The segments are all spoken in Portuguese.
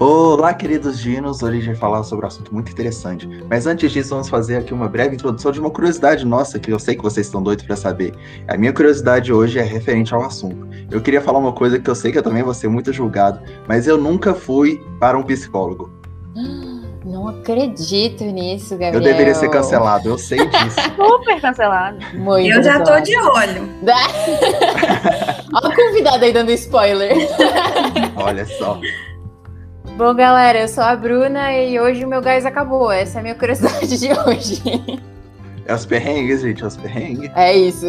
Olá, queridos dinos. Hoje a gente vai falar sobre um assunto muito interessante. Mas antes disso, vamos fazer aqui uma breve introdução de uma curiosidade nossa, que eu sei que vocês estão doidos para saber. A minha curiosidade hoje é referente ao assunto. Eu queria falar uma coisa que eu sei que eu também vou ser muito julgado, mas eu nunca fui para um psicólogo. Não acredito nisso, Gabriel. Eu deveria ser cancelado, eu sei disso. Super cancelado. Muito Eu já tô de olho. Olha o convidado aí dando spoiler. Olha só. Bom, galera, eu sou a Bruna e hoje o meu gás acabou. Essa é a minha curiosidade de hoje. É os perrengues, gente, é os perrengues. É isso.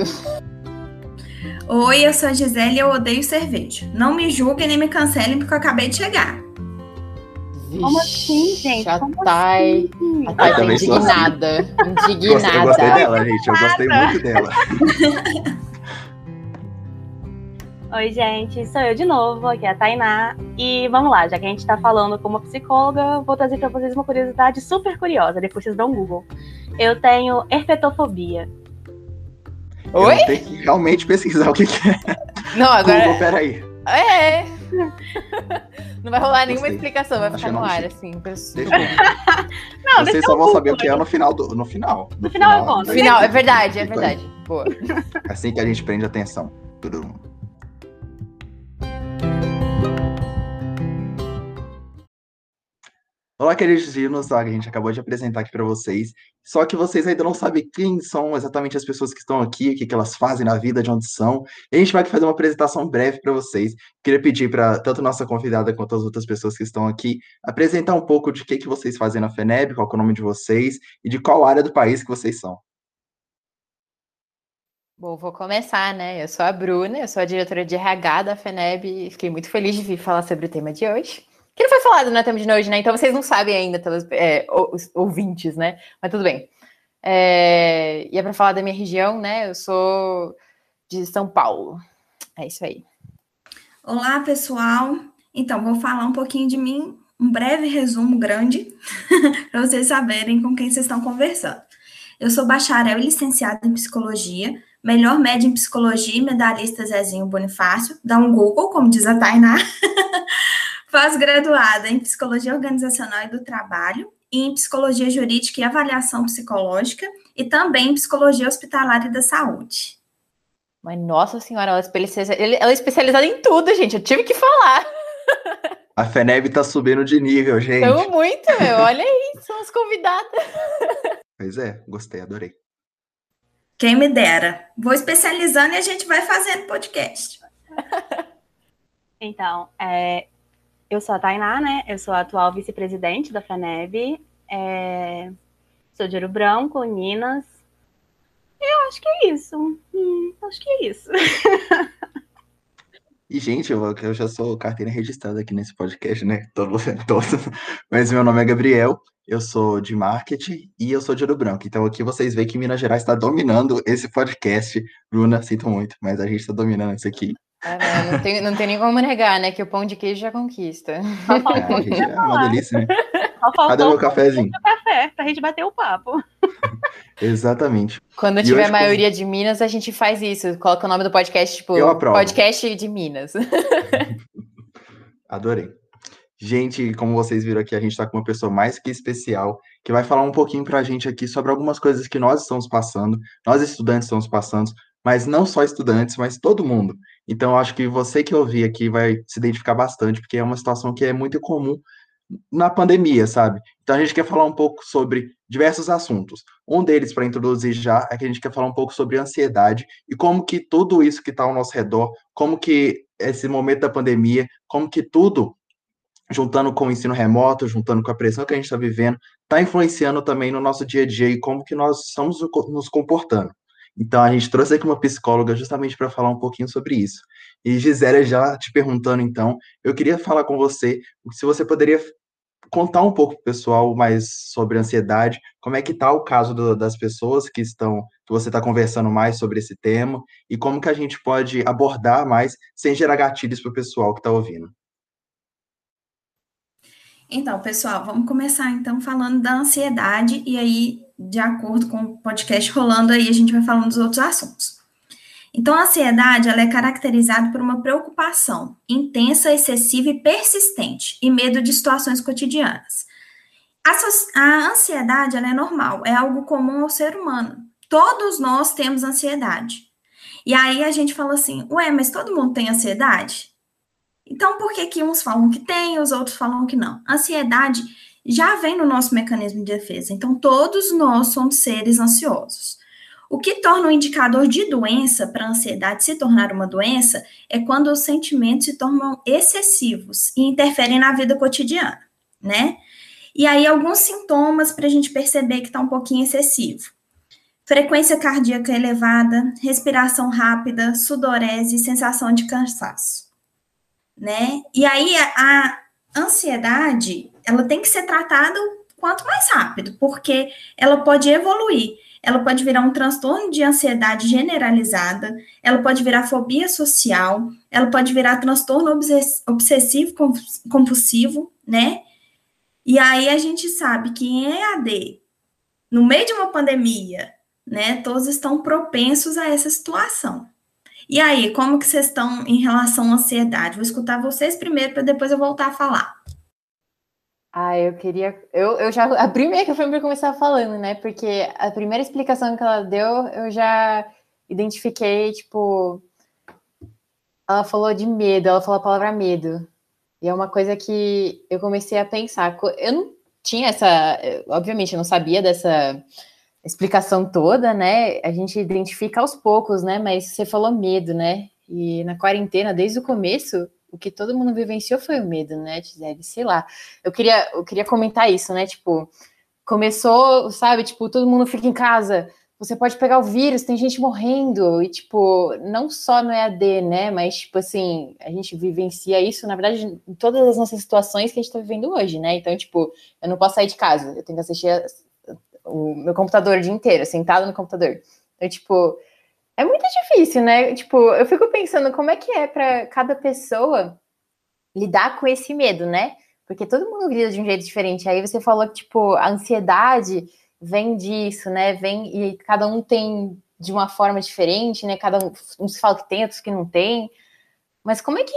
Oi, eu sou a Gisele e eu odeio cerveja. Não me julguem nem me cancelem porque eu acabei de chegar. Como Vixe, assim, gente? A Como Thay, assim? a Thay Eu tá assim. indignada. Gostei- Indignada. Eu gostei dela, gente. Eu gostei muito dela. Oi, gente, sou eu de novo, aqui é a Tainá. E vamos lá, já que a gente tá falando como psicóloga, vou trazer pra vocês uma curiosidade super curiosa, depois vocês dão um Google. Eu tenho herpetofobia. Oi? Eu ter que realmente pesquisar o que, que é. Não, agora. Google, peraí. É. Não vai rolar nenhuma Gostei. explicação, vai Acho ficar no ar, assim. Não, Vocês deixa só vão saber o Google, que é no final. Do, no final. No final eu conto. No final, é verdade, é verdade. Boa. Assim que a gente prende atenção. Tudo. Olá, queridos dinos. A gente acabou de apresentar aqui para vocês. Só que vocês ainda não sabem quem são exatamente as pessoas que estão aqui, o que, que elas fazem na vida, de onde são. E a gente vai fazer uma apresentação breve para vocês. Queria pedir para tanto nossa convidada quanto as outras pessoas que estão aqui apresentar um pouco de que, que vocês fazem na FENEB, qual é o nome de vocês e de qual área do país que vocês são. Bom, vou começar, né? Eu sou a Bruna, eu sou a diretora de RH da FENEB e fiquei muito feliz de vir falar sobre o tema de hoje. Que não foi falado no tema de hoje, né? Então vocês não sabem ainda, pelos é, os ouvintes, né? Mas tudo bem. É, e é para falar da minha região, né? Eu sou de São Paulo. É isso aí. Olá, pessoal. Então, vou falar um pouquinho de mim, um breve resumo grande, para vocês saberem com quem vocês estão conversando. Eu sou bacharel e licenciada em psicologia, melhor média em psicologia e medalhista Zezinho Bonifácio. Dá um Google, como diz a Tainá. Pós-graduada em psicologia organizacional e do trabalho e em psicologia jurídica e avaliação psicológica e também em psicologia hospitalar e da saúde. Mas nossa senhora, ela é especializa- ele- ela é especializada em tudo, gente. Eu tive que falar. A FENEB tá subindo de nível, gente. Então, muito, meu. Olha aí, são os convidados. Pois é, gostei, adorei. Quem me dera. Vou especializando e a gente vai fazendo podcast. Então, é, eu sou a Tainá, né? Eu sou a atual vice-presidente da FANEB. é, sou de Ouro Branco, Minas. Eu acho que é isso. Hum, acho que é isso. E, gente, eu, eu já sou carteira registrada aqui nesse podcast, né? Todo, todo. Mas meu nome é Gabriel, eu sou de marketing e eu sou de Ouro Branco. Então aqui vocês veem que Minas Gerais está dominando esse podcast. Bruna, sinto muito, mas a gente está dominando isso aqui. É, não, não, tem, não tem nem como negar, né? Que o pão de queijo já conquista. Só É, faltou, a gente é uma delícia, né? Cadê meu cafezinho? café pra gente bater o papo. Exatamente. Quando E tiver hoje, maioria de Minas, a gente faz isso. Coloca o nome do podcast, tipo, podcast de Minas. Adorei. Gente, como vocês viram aqui, a gente está com uma pessoa mais que especial, que vai falar um pouquinho para a gente aqui sobre algumas coisas que nós estamos passando, nós estudantes estamos passando, mas não só estudantes, mas todo mundo. Então, acho que você que ouvir aqui vai se identificar bastante, porque é uma situação que é muito comum na pandemia, sabe? Então, a gente quer falar um pouco sobre diversos assuntos. Um deles, para introduzir já, é que a gente quer falar um pouco sobre ansiedade e como que tudo isso que está ao nosso redor, como que esse momento da pandemia, como que tudo juntando com o ensino remoto, juntando com a pressão que a gente está vivendo, está influenciando também no nosso dia a dia e como que nós estamos nos comportando. Então, a gente trouxe aqui uma psicóloga justamente para falar um pouquinho sobre isso. E Gisele, já te perguntando, então, eu queria falar com você se você poderia contar um pouco para o pessoal mais sobre ansiedade, como é que está o caso do, das pessoas que estão, que você está conversando mais sobre esse tema, e como que a gente pode abordar mais sem gerar gatilhos para o pessoal que está ouvindo. Então, pessoal, vamos começar então falando da ansiedade e aí, de acordo com o podcast rolando aí, a gente vai falando dos outros assuntos. Então, a ansiedade ela é caracterizada por uma preocupação intensa, excessiva e persistente e medo de situações cotidianas. A, a ansiedade ela é normal, é algo comum ao ser humano. Todos nós temos ansiedade. E aí a gente fala assim, ué, mas todo mundo tem ansiedade? Então, por que, que uns falam que tem, os outros falam que não? Ansiedade já vem no nosso mecanismo de defesa. Então, todos nós somos seres ansiosos. O que torna um indicador de doença para a ansiedade se tornar uma doença é quando os sentimentos se tornam excessivos e interferem na vida cotidiana, né? E aí, alguns sintomas para a gente perceber que está um pouquinho excessivo. Frequência cardíaca elevada, respiração rápida, sudorese sensação de cansaço, né? E aí, a, a ansiedade, ela tem que ser tratada quanto mais rápido, porque ela pode evoluir ela pode virar um transtorno de ansiedade generalizada, ela pode virar fobia social, ela pode virar transtorno obsessivo compulsivo, né? E aí a gente sabe que em EAD, no meio de uma pandemia, né, todos estão propensos a essa situação. E aí, como que vocês estão em relação à ansiedade? Vou escutar vocês primeiro para depois eu voltar a falar. Ah, eu queria. Eu, eu já. A primeira que foi para começar falando, né? Porque a primeira explicação que ela deu, eu já identifiquei, tipo. Ela falou de medo, ela falou a palavra medo. E é uma coisa que eu comecei a pensar. Eu não tinha essa. Obviamente, eu não sabia dessa explicação toda, né? A gente identifica aos poucos, né? Mas você falou medo, né? E na quarentena, desde o começo, o que todo mundo vivenciou foi o medo, né, Gisele? Sei lá. Eu queria, eu queria comentar isso, né? Tipo, começou, sabe? Tipo, todo mundo fica em casa. Você pode pegar o vírus, tem gente morrendo. E, tipo, não só no EAD, né? Mas, tipo assim, a gente vivencia isso, na verdade, em todas as nossas situações que a gente tá vivendo hoje, né? Então, tipo, eu não posso sair de casa. Eu tenho que assistir o meu computador o dia inteiro, sentado no computador. Então, tipo, é muito difícil, né? Tipo, eu fico pensando como é que é para cada pessoa lidar com esse medo, né? Porque todo mundo lida de um jeito diferente. Aí você falou que, tipo, a ansiedade vem disso, né? Vem e cada um tem de uma forma diferente, né? Cada um, uns fala que tem, outros que não tem. Mas como é que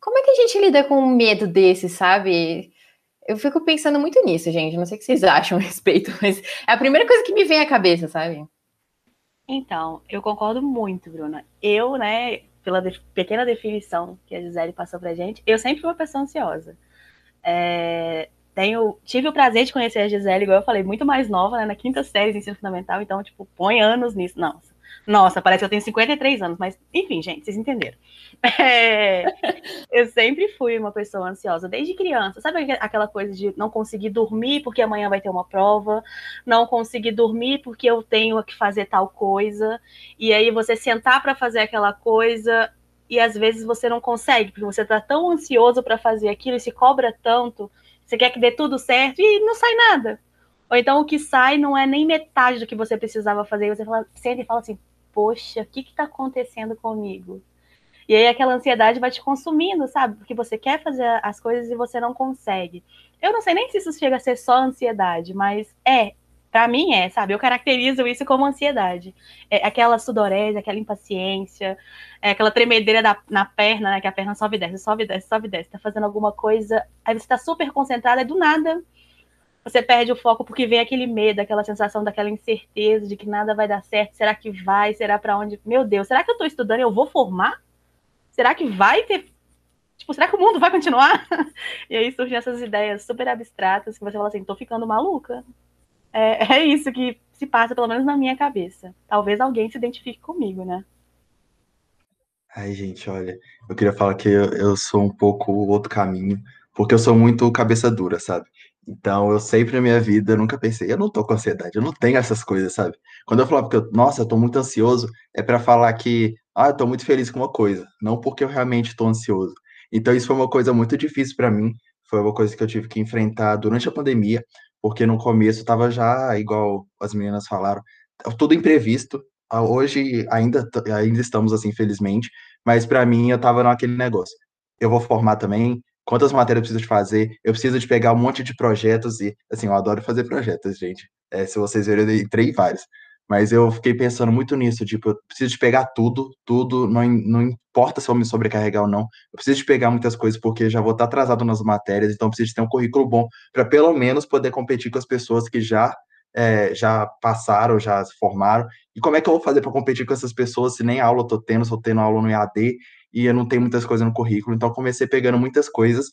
como é que a gente lida com um medo desse, sabe? Eu fico pensando muito nisso, gente. Não sei o que vocês acham a respeito, mas é a primeira coisa que me vem à cabeça, sabe? Então, eu concordo muito, Bruna. Eu, né, pela de pequena definição que a Gisele passou pra gente, eu sempre fui uma pessoa ansiosa. É, tenho, tive o prazer de conhecer a Gisele, igual eu falei, muito mais nova, né, na quinta série de ensino fundamental, então, tipo, põe anos nisso. Não, nossa, parece que eu tenho 53 anos, mas enfim, gente, vocês entenderam. É, eu sempre fui uma pessoa ansiosa desde criança. Sabe aquela coisa de não conseguir dormir porque amanhã vai ter uma prova, não conseguir dormir porque eu tenho que fazer tal coisa, e aí você sentar para fazer aquela coisa e às vezes você não consegue, porque você está tão ansioso para fazer aquilo e se cobra tanto, você quer que dê tudo certo e não sai nada. Ou então o que sai não é nem metade do que você precisava fazer. E você fala, senta e fala assim: poxa, o que está acontecendo comigo? E aí aquela ansiedade vai te consumindo, sabe? Porque você quer fazer as coisas e você não consegue. Eu não sei nem se isso chega a ser só ansiedade, mas é, para mim é, sabe? Eu caracterizo isso como ansiedade. É aquela sudorese, aquela impaciência, é aquela tremedeira da, na perna, né? Que a perna sobe e desce, sobe e desce, sobe e desce. Tá fazendo alguma coisa, aí você tá super concentrada, e do nada você perde o foco porque vem aquele medo, aquela sensação daquela incerteza de que nada vai dar certo. Será que vai? Será para onde? Meu Deus, será que eu estou estudando e eu vou formar? Será que vai ter. Tipo, será que o mundo vai continuar? e aí surgem essas ideias super abstratas que você fala assim: tô ficando maluca. É, é isso que se passa, pelo menos na minha cabeça. Talvez alguém se identifique comigo, né? Ai, gente, olha, eu queria falar que eu, eu sou um pouco outro caminho, porque eu sou muito cabeça dura, sabe? Então, eu sempre na minha vida nunca pensei, eu não tô com ansiedade, eu não tenho essas coisas, sabe? Quando eu falava que eu, nossa, eu tô muito ansioso, é para falar que, ah, eu tô muito feliz com uma coisa, não porque eu realmente tô ansioso. Então, isso foi uma coisa muito difícil para mim, foi uma coisa que eu tive que enfrentar durante a pandemia, porque no começo tava já, igual as meninas falaram, tudo imprevisto. Hoje ainda, ainda estamos assim, felizmente, mas para mim eu tava naquele negócio. Eu vou formar também, quantas matérias eu preciso de fazer, eu preciso de pegar um monte de projetos e, assim, eu adoro fazer projetos, gente. É, se vocês verem, eu entrei em vários. Mas eu fiquei pensando muito nisso, tipo, eu preciso de pegar tudo, tudo, não, não importa se eu me sobrecarregar ou não, eu preciso de pegar muitas coisas porque já vou estar atrasado nas matérias, então eu preciso ter um currículo bom para pelo menos poder competir com as pessoas que já é, já passaram, já se formaram. E como é que eu vou fazer para competir com essas pessoas se nem aula eu tô tendo, só tendo aula no EAD e eu não tenho muitas coisas no currículo? Então comecei pegando muitas coisas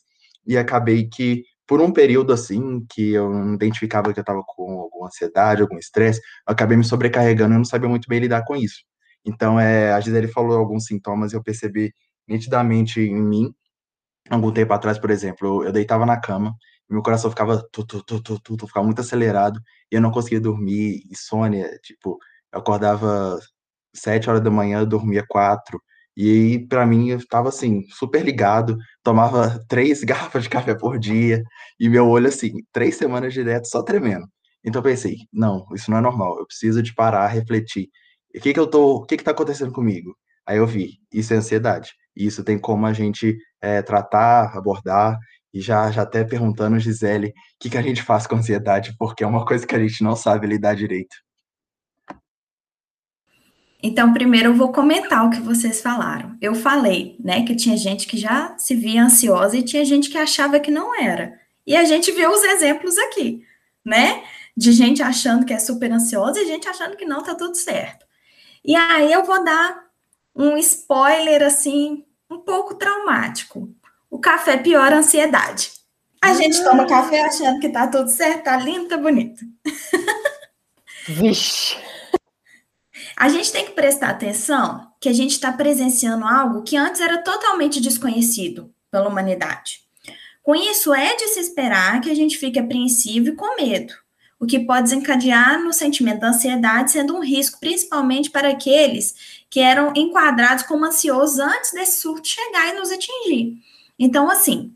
e acabei que por um período assim, que eu não identificava que eu estava com alguma ansiedade, algum estresse, acabei me sobrecarregando eu não sabia muito bem lidar com isso. Então, é, a Gisele falou alguns sintomas e eu percebi nitidamente em mim, algum tempo atrás, por exemplo, eu, eu deitava na cama, meu coração ficava tu, tu, tu, tu, tu, tu, ficava muito acelerado e eu não conseguia dormir, insônia, tipo, eu acordava sete horas da manhã, dormia quatro, e aí, para mim, eu estava assim, super ligado, tomava três garrafas de café por dia, e meu olho, assim, três semanas direto só tremendo. Então eu pensei, não, isso não é normal, eu preciso de parar, refletir. O que que eu tô, o que que tá acontecendo comigo? Aí eu vi, isso é ansiedade. Isso tem como a gente é, tratar, abordar, e já, já até perguntando, Gisele, o que, que a gente faz com ansiedade, porque é uma coisa que a gente não sabe lidar direito. Então, primeiro eu vou comentar o que vocês falaram. Eu falei, né, que tinha gente que já se via ansiosa e tinha gente que achava que não era. E a gente viu os exemplos aqui, né? De gente achando que é super ansiosa e gente achando que não, tá tudo certo. E aí eu vou dar um spoiler assim, um pouco traumático. O café piora a ansiedade. A gente toma café achando que tá tudo certo, tá lindo, tá bonito. Vixe. A gente tem que prestar atenção que a gente está presenciando algo que antes era totalmente desconhecido pela humanidade. Com isso, é de se esperar que a gente fique apreensivo e com medo, o que pode desencadear no sentimento da ansiedade, sendo um risco principalmente para aqueles que eram enquadrados como ansiosos antes desse surto chegar e nos atingir. Então, assim,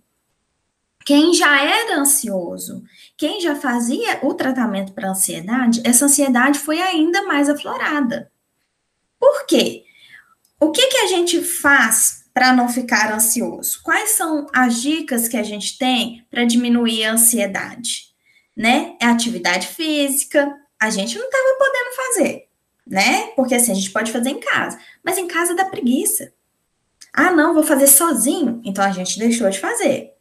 quem já era ansioso, quem já fazia o tratamento para ansiedade, essa ansiedade foi ainda mais aflorada. Por quê? O que, que a gente faz para não ficar ansioso? Quais são as dicas que a gente tem para diminuir a ansiedade? Né? É atividade física, a gente não estava podendo fazer, né? Porque assim, a gente pode fazer em casa, mas em casa dá preguiça. Ah, não, vou fazer sozinho, então a gente deixou de fazer,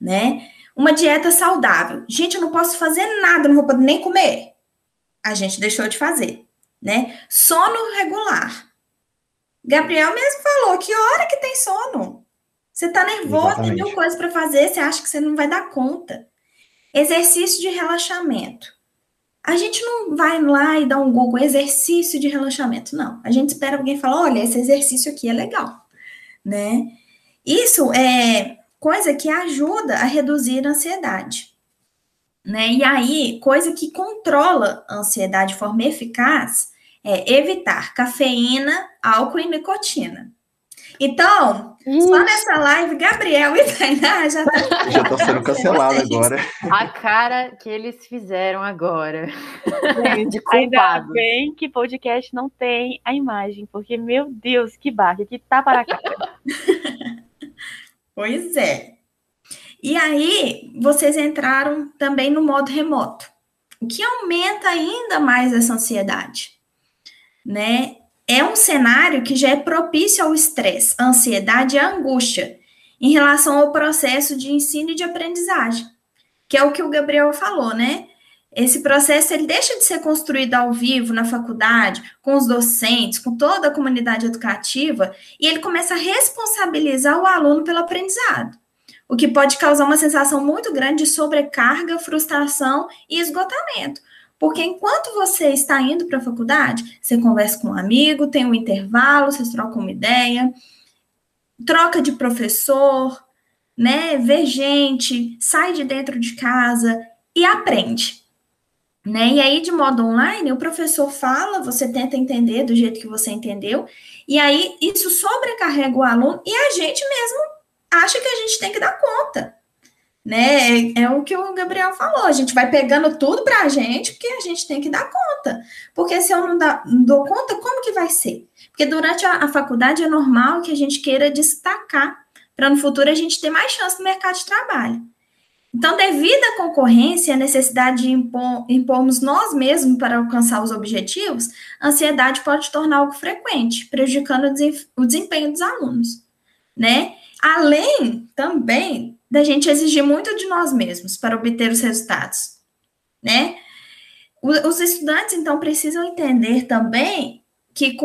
né? Uma dieta saudável. Gente, eu não posso fazer nada, não vou poder nem comer. A gente deixou de fazer né? Sono regular. Gabriel mesmo falou, que hora que tem sono? Você tá nervoso, Exatamente. tem mil coisas para fazer, você acha que você não vai dar conta. Exercício de relaxamento. A gente não vai lá e dá um Google exercício de relaxamento, não. A gente espera alguém falar, olha, esse exercício aqui é legal, né? Isso é coisa que ajuda a reduzir a ansiedade. Né? E aí, coisa que controla a ansiedade de forma eficaz é evitar cafeína, álcool e nicotina. Então, Ixi. só nessa live, Gabriel e Tainá já tá... Já tô sendo cancelado agora. A cara que eles fizeram agora. de Ainda bem que podcast não tem a imagem, porque, meu Deus, que barra, que tá para cá. pois é. E aí, vocês entraram também no modo remoto, o que aumenta ainda mais essa ansiedade né? É um cenário que já é propício ao estresse, ansiedade e angústia em relação ao processo de ensino e de aprendizagem, que é o que o Gabriel falou, né? Esse processo ele deixa de ser construído ao vivo na faculdade, com os docentes, com toda a comunidade educativa, e ele começa a responsabilizar o aluno pelo aprendizado, o que pode causar uma sensação muito grande de sobrecarga, frustração e esgotamento, porque enquanto você está indo para a faculdade, você conversa com um amigo, tem um intervalo, vocês trocam uma ideia, troca de professor, né? Vê gente, sai de dentro de casa e aprende. Né? E aí, de modo online, o professor fala, você tenta entender do jeito que você entendeu, e aí isso sobrecarrega o aluno e a gente mesmo acha que a gente tem que dar conta né? É, é, o que o Gabriel falou. A gente vai pegando tudo para a gente, porque a gente tem que dar conta. Porque se eu não, dá, não dou conta, como que vai ser? Porque durante a, a faculdade é normal que a gente queira destacar para no futuro a gente ter mais chance no mercado de trabalho. Então, devido à concorrência e a necessidade de impor, impormos nós mesmos para alcançar os objetivos, a ansiedade pode tornar algo frequente, prejudicando o desempenho dos alunos, né? Além também da gente exigir muito de nós mesmos para obter os resultados, né? Os estudantes, então, precisam entender também que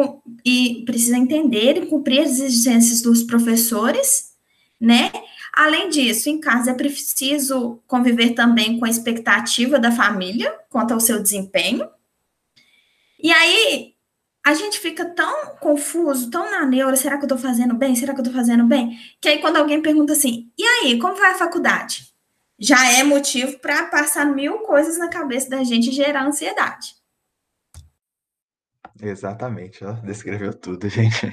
e precisam entender e cumprir as exigências dos professores, né? Além disso, em casa é preciso conviver também com a expectativa da família quanto ao seu desempenho. E aí a gente fica tão confuso, tão na neura, será que eu tô fazendo bem? Será que eu tô fazendo bem? Que aí quando alguém pergunta assim: "E aí, como vai a faculdade?" Já é motivo para passar mil coisas na cabeça da gente e gerar ansiedade. Exatamente, ó, descreveu tudo, gente.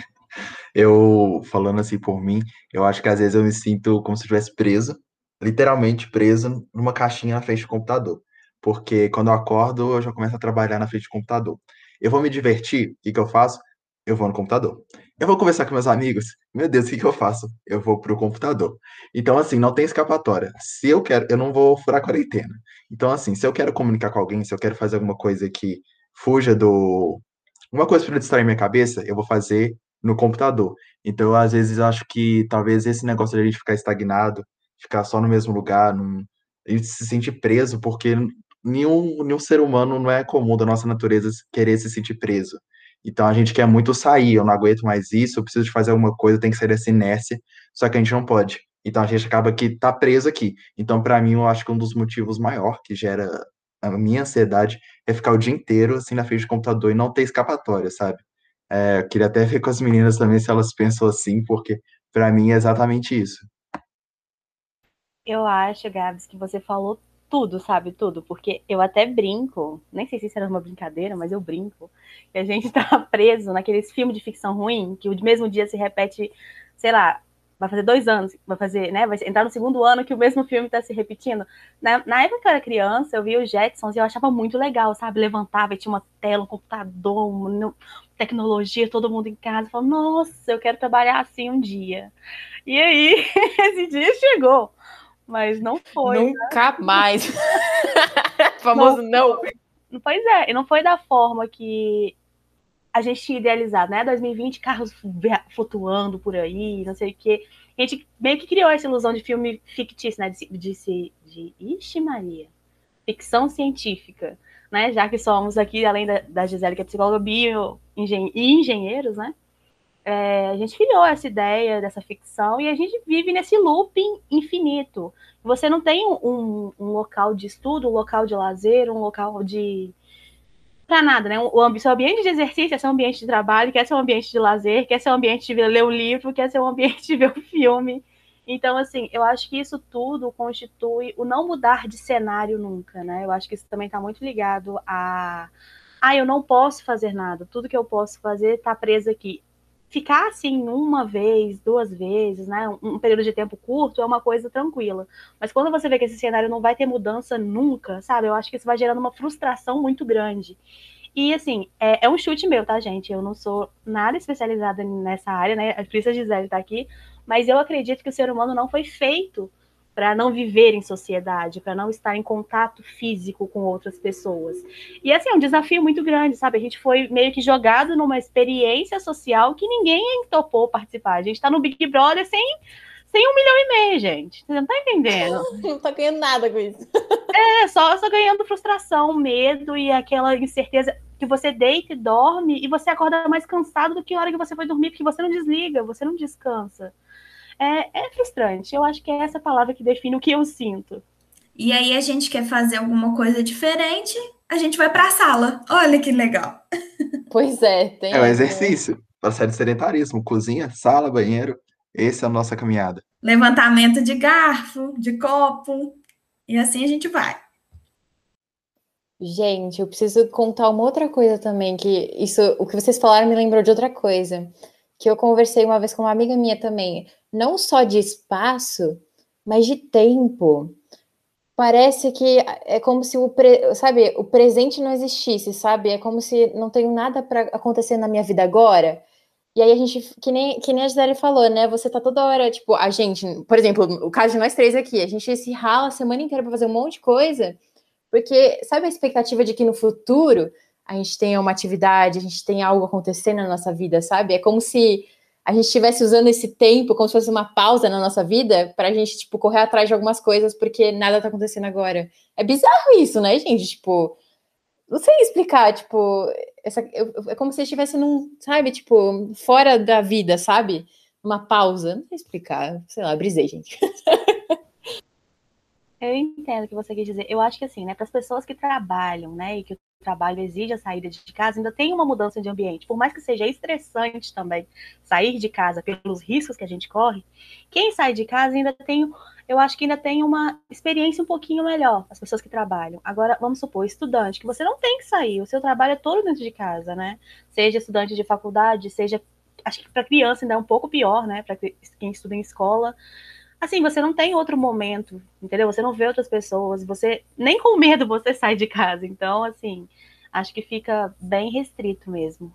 Eu, falando assim por mim, eu acho que às vezes eu me sinto como se estivesse preso, literalmente preso numa caixinha na frente do computador. Porque quando eu acordo, eu já começo a trabalhar na frente do computador. Eu vou me divertir, o que, que eu faço? Eu vou no computador. Eu vou conversar com meus amigos, meu Deus, o que, que eu faço? Eu vou pro computador. Então, assim, não tem escapatória. Se eu quero, eu não vou furar quarentena. Então, assim, se eu quero comunicar com alguém, se eu quero fazer alguma coisa que fuja do. Uma coisa para distrair minha cabeça, eu vou fazer no computador. Então, às vezes, acho que talvez esse negócio de a gente ficar estagnado, ficar só no mesmo lugar, num, e se sentir preso, porque nenhum, nenhum ser humano não é comum da nossa natureza querer se sentir preso. Então, a gente quer muito sair, eu não aguento mais isso, eu preciso de fazer alguma coisa, tem que sair dessa inércia, só que a gente não pode. Então, a gente acaba que tá preso aqui. Então, para mim, eu acho que um dos motivos maior que gera a minha ansiedade é ficar o dia inteiro assim na frente do computador e não ter escapatória, sabe? É, eu queria até ver com as meninas também se elas pensam assim, porque para mim é exatamente isso. Eu acho, Gabs, que você falou tudo, sabe? Tudo. Porque eu até brinco, nem sei se isso era uma brincadeira, mas eu brinco, que a gente tá preso naqueles filmes de ficção ruim, que o mesmo dia se repete, sei lá, vai fazer dois anos, vai fazer, né? Vai entrar no segundo ano que o mesmo filme está se repetindo. Na, na, época que eu era criança, eu via os Jetsons e eu achava muito legal, sabe? Levantava e tinha uma tela, um computador, uma tecnologia, todo mundo em casa. Falava, nossa, eu quero trabalhar assim um dia. E aí, esse dia chegou, mas não foi. Né? Nunca né? mais. famoso não. não. Pois é, e não foi da forma que a gente tinha idealizado, né? 2020, carros flutuando por aí, não sei o quê. A gente meio que criou essa ilusão de filme fictício, né? De, de, de, de Ixi, Maria. Ficção científica, né? Já que somos aqui, além da, da Gisele, que é psicóloga bio engen e engenheiros, né? É, a gente criou essa ideia dessa ficção e a gente vive nesse looping infinito. Você não tem um, um local de estudo, um local de lazer, um local de, para nada, né? O seu ambiente de exercício é seu ambiente de trabalho, quer ser um ambiente de lazer, quer ser um ambiente de ler um livro, quer ser um ambiente de ver um filme. Então, assim, eu acho que isso tudo constitui o não mudar de cenário nunca, né? Eu acho que isso também está muito ligado a. Ah, eu não posso fazer nada, tudo que eu posso fazer está preso aqui ficar assim uma vez, duas vezes, né, um, período de tempo curto é uma coisa tranquila. Mas quando você vê que esse cenário não vai ter mudança nunca, sabe? Eu acho que isso vai gerando uma frustração muito grande. E assim, é, é um chute meu, tá, gente? Eu não sou nada especializada nessa área, né? A Gisele tá aqui, mas eu acredito que o ser humano não foi feito para não viver em sociedade, para não estar em contato físico com outras pessoas. E assim, é um desafio muito grande, sabe? A gente foi meio que jogado numa experiência social que ninguém topou participar. A gente está no Big Brother sem, sem um milhão e meio, gente. Você não tá entendendo? não tá ganhando nada com isso. É, só, só ganhando frustração, medo e aquela incerteza que você deita e dorme e você acorda mais cansado do que a hora que você foi dormir, porque você não desliga, você não descansa é, é frustrante. Eu acho que é essa palavra que define o que eu sinto. E aí a gente quer fazer alguma coisa diferente, a gente vai para a sala. Olha que legal. Pois é, tem. É um exercício. Para sair de sedentarismo, cozinha, sala, banheiro. Essa é a nossa caminhada. Levantamento de garfo, de copo. E assim a gente vai. Gente, eu preciso contar uma outra coisa também, que isso, o que vocês falaram me lembrou de outra coisa, que eu conversei uma vez com uma amiga minha também não só de espaço, mas de tempo. Parece que é como se o, pre, sabe, o presente não existisse, sabe? É como se não tenho nada para acontecer na minha vida agora. E aí a gente, que nem, que nem a Gisele falou, né? Você tá toda hora, tipo, a gente, por exemplo, o caso de nós três aqui, a gente se rala a semana inteira pra fazer um monte de coisa, porque sabe a expectativa de que no futuro a gente tenha uma atividade, a gente tenha algo acontecendo na nossa vida, sabe? É como se a gente estivesse usando esse tempo como se fosse uma pausa na nossa vida para a gente, tipo, correr atrás de algumas coisas porque nada tá acontecendo agora. É bizarro isso, né, gente? Tipo, não sei explicar, tipo, essa, é como se estivesse num, sabe, tipo, fora da vida, sabe? Uma pausa. Não sei explicar, sei lá, brisei, gente. Eu entendo o que você quer dizer. Eu acho que assim, né, para as pessoas que trabalham, né, e que o trabalho exige a saída de casa, ainda tem uma mudança de ambiente. Por mais que seja estressante também sair de casa pelos riscos que a gente corre, quem sai de casa ainda tem, eu acho que ainda tem uma experiência um pouquinho melhor, as pessoas que trabalham. Agora, vamos supor, estudante, que você não tem que sair, o seu trabalho é todo dentro de casa, né? Seja estudante de faculdade, seja acho que para criança ainda é um pouco pior, né, para quem estuda em escola assim, você não tem outro momento, entendeu? Você não vê outras pessoas, você nem com medo você sai de casa. Então, assim, acho que fica bem restrito mesmo.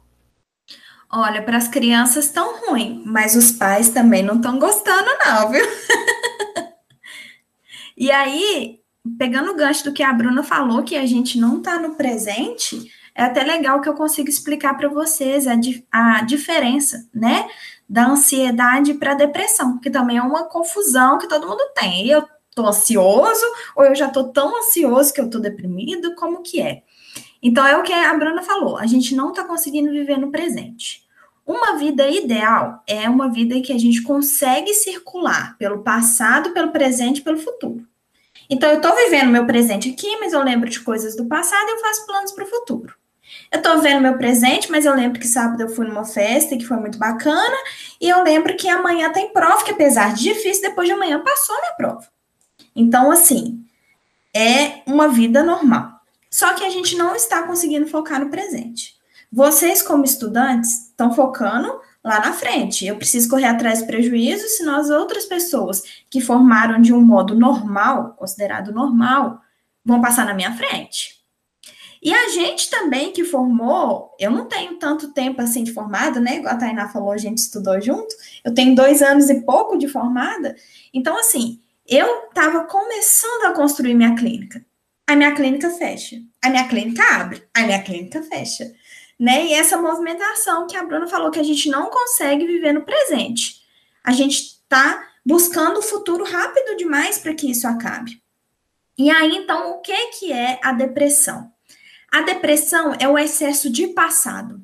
Olha, para as crianças tão ruim, mas os pais também não estão gostando, não, viu? e aí, pegando o gancho do que a Bruna falou, que a gente não está no presente, é até legal que eu consigo explicar para vocês a, a diferença, né? Da ansiedade para a depressão, que também é uma confusão que todo mundo tem. Eu tô ansioso ou eu já tô tão ansioso que eu tô deprimido, como que é? Então é o que a Bruna falou, a gente não tá conseguindo viver no presente. Uma vida ideal é uma vida que a gente consegue circular pelo passado, pelo presente pelo futuro. Então eu tô vivendo meu presente aqui, mas eu lembro de coisas do passado e eu faço planos para o futuro. Eu tô vendo meu presente, mas eu lembro que sábado eu fui numa festa que foi muito bacana, e eu lembro que amanhã tem prova, que apesar de difícil, depois de amanhã passou minha prova. Então, assim, é uma vida normal. Só que a gente não está conseguindo focar no presente. Vocês, como estudantes, estão focando lá na frente. Eu preciso correr atrás do prejuízo, senão as outras pessoas que formaram de um modo normal, considerado normal, vão passar na minha frente. E a gente também que formou, eu não tenho tanto tempo assim de formada, né? Igual a Tainá falou, a gente estudou junto. Eu tenho dois anos e pouco de formada. Então, assim, eu estava começando a construir minha clínica. A minha clínica fecha. A minha clínica abre. A minha clínica fecha. Né? E essa movimentação que a Bruna falou que a gente não consegue viver no presente. A gente está buscando o futuro rápido demais para que isso acabe. E aí, então, o que, que é a depressão? A depressão é o excesso de passado.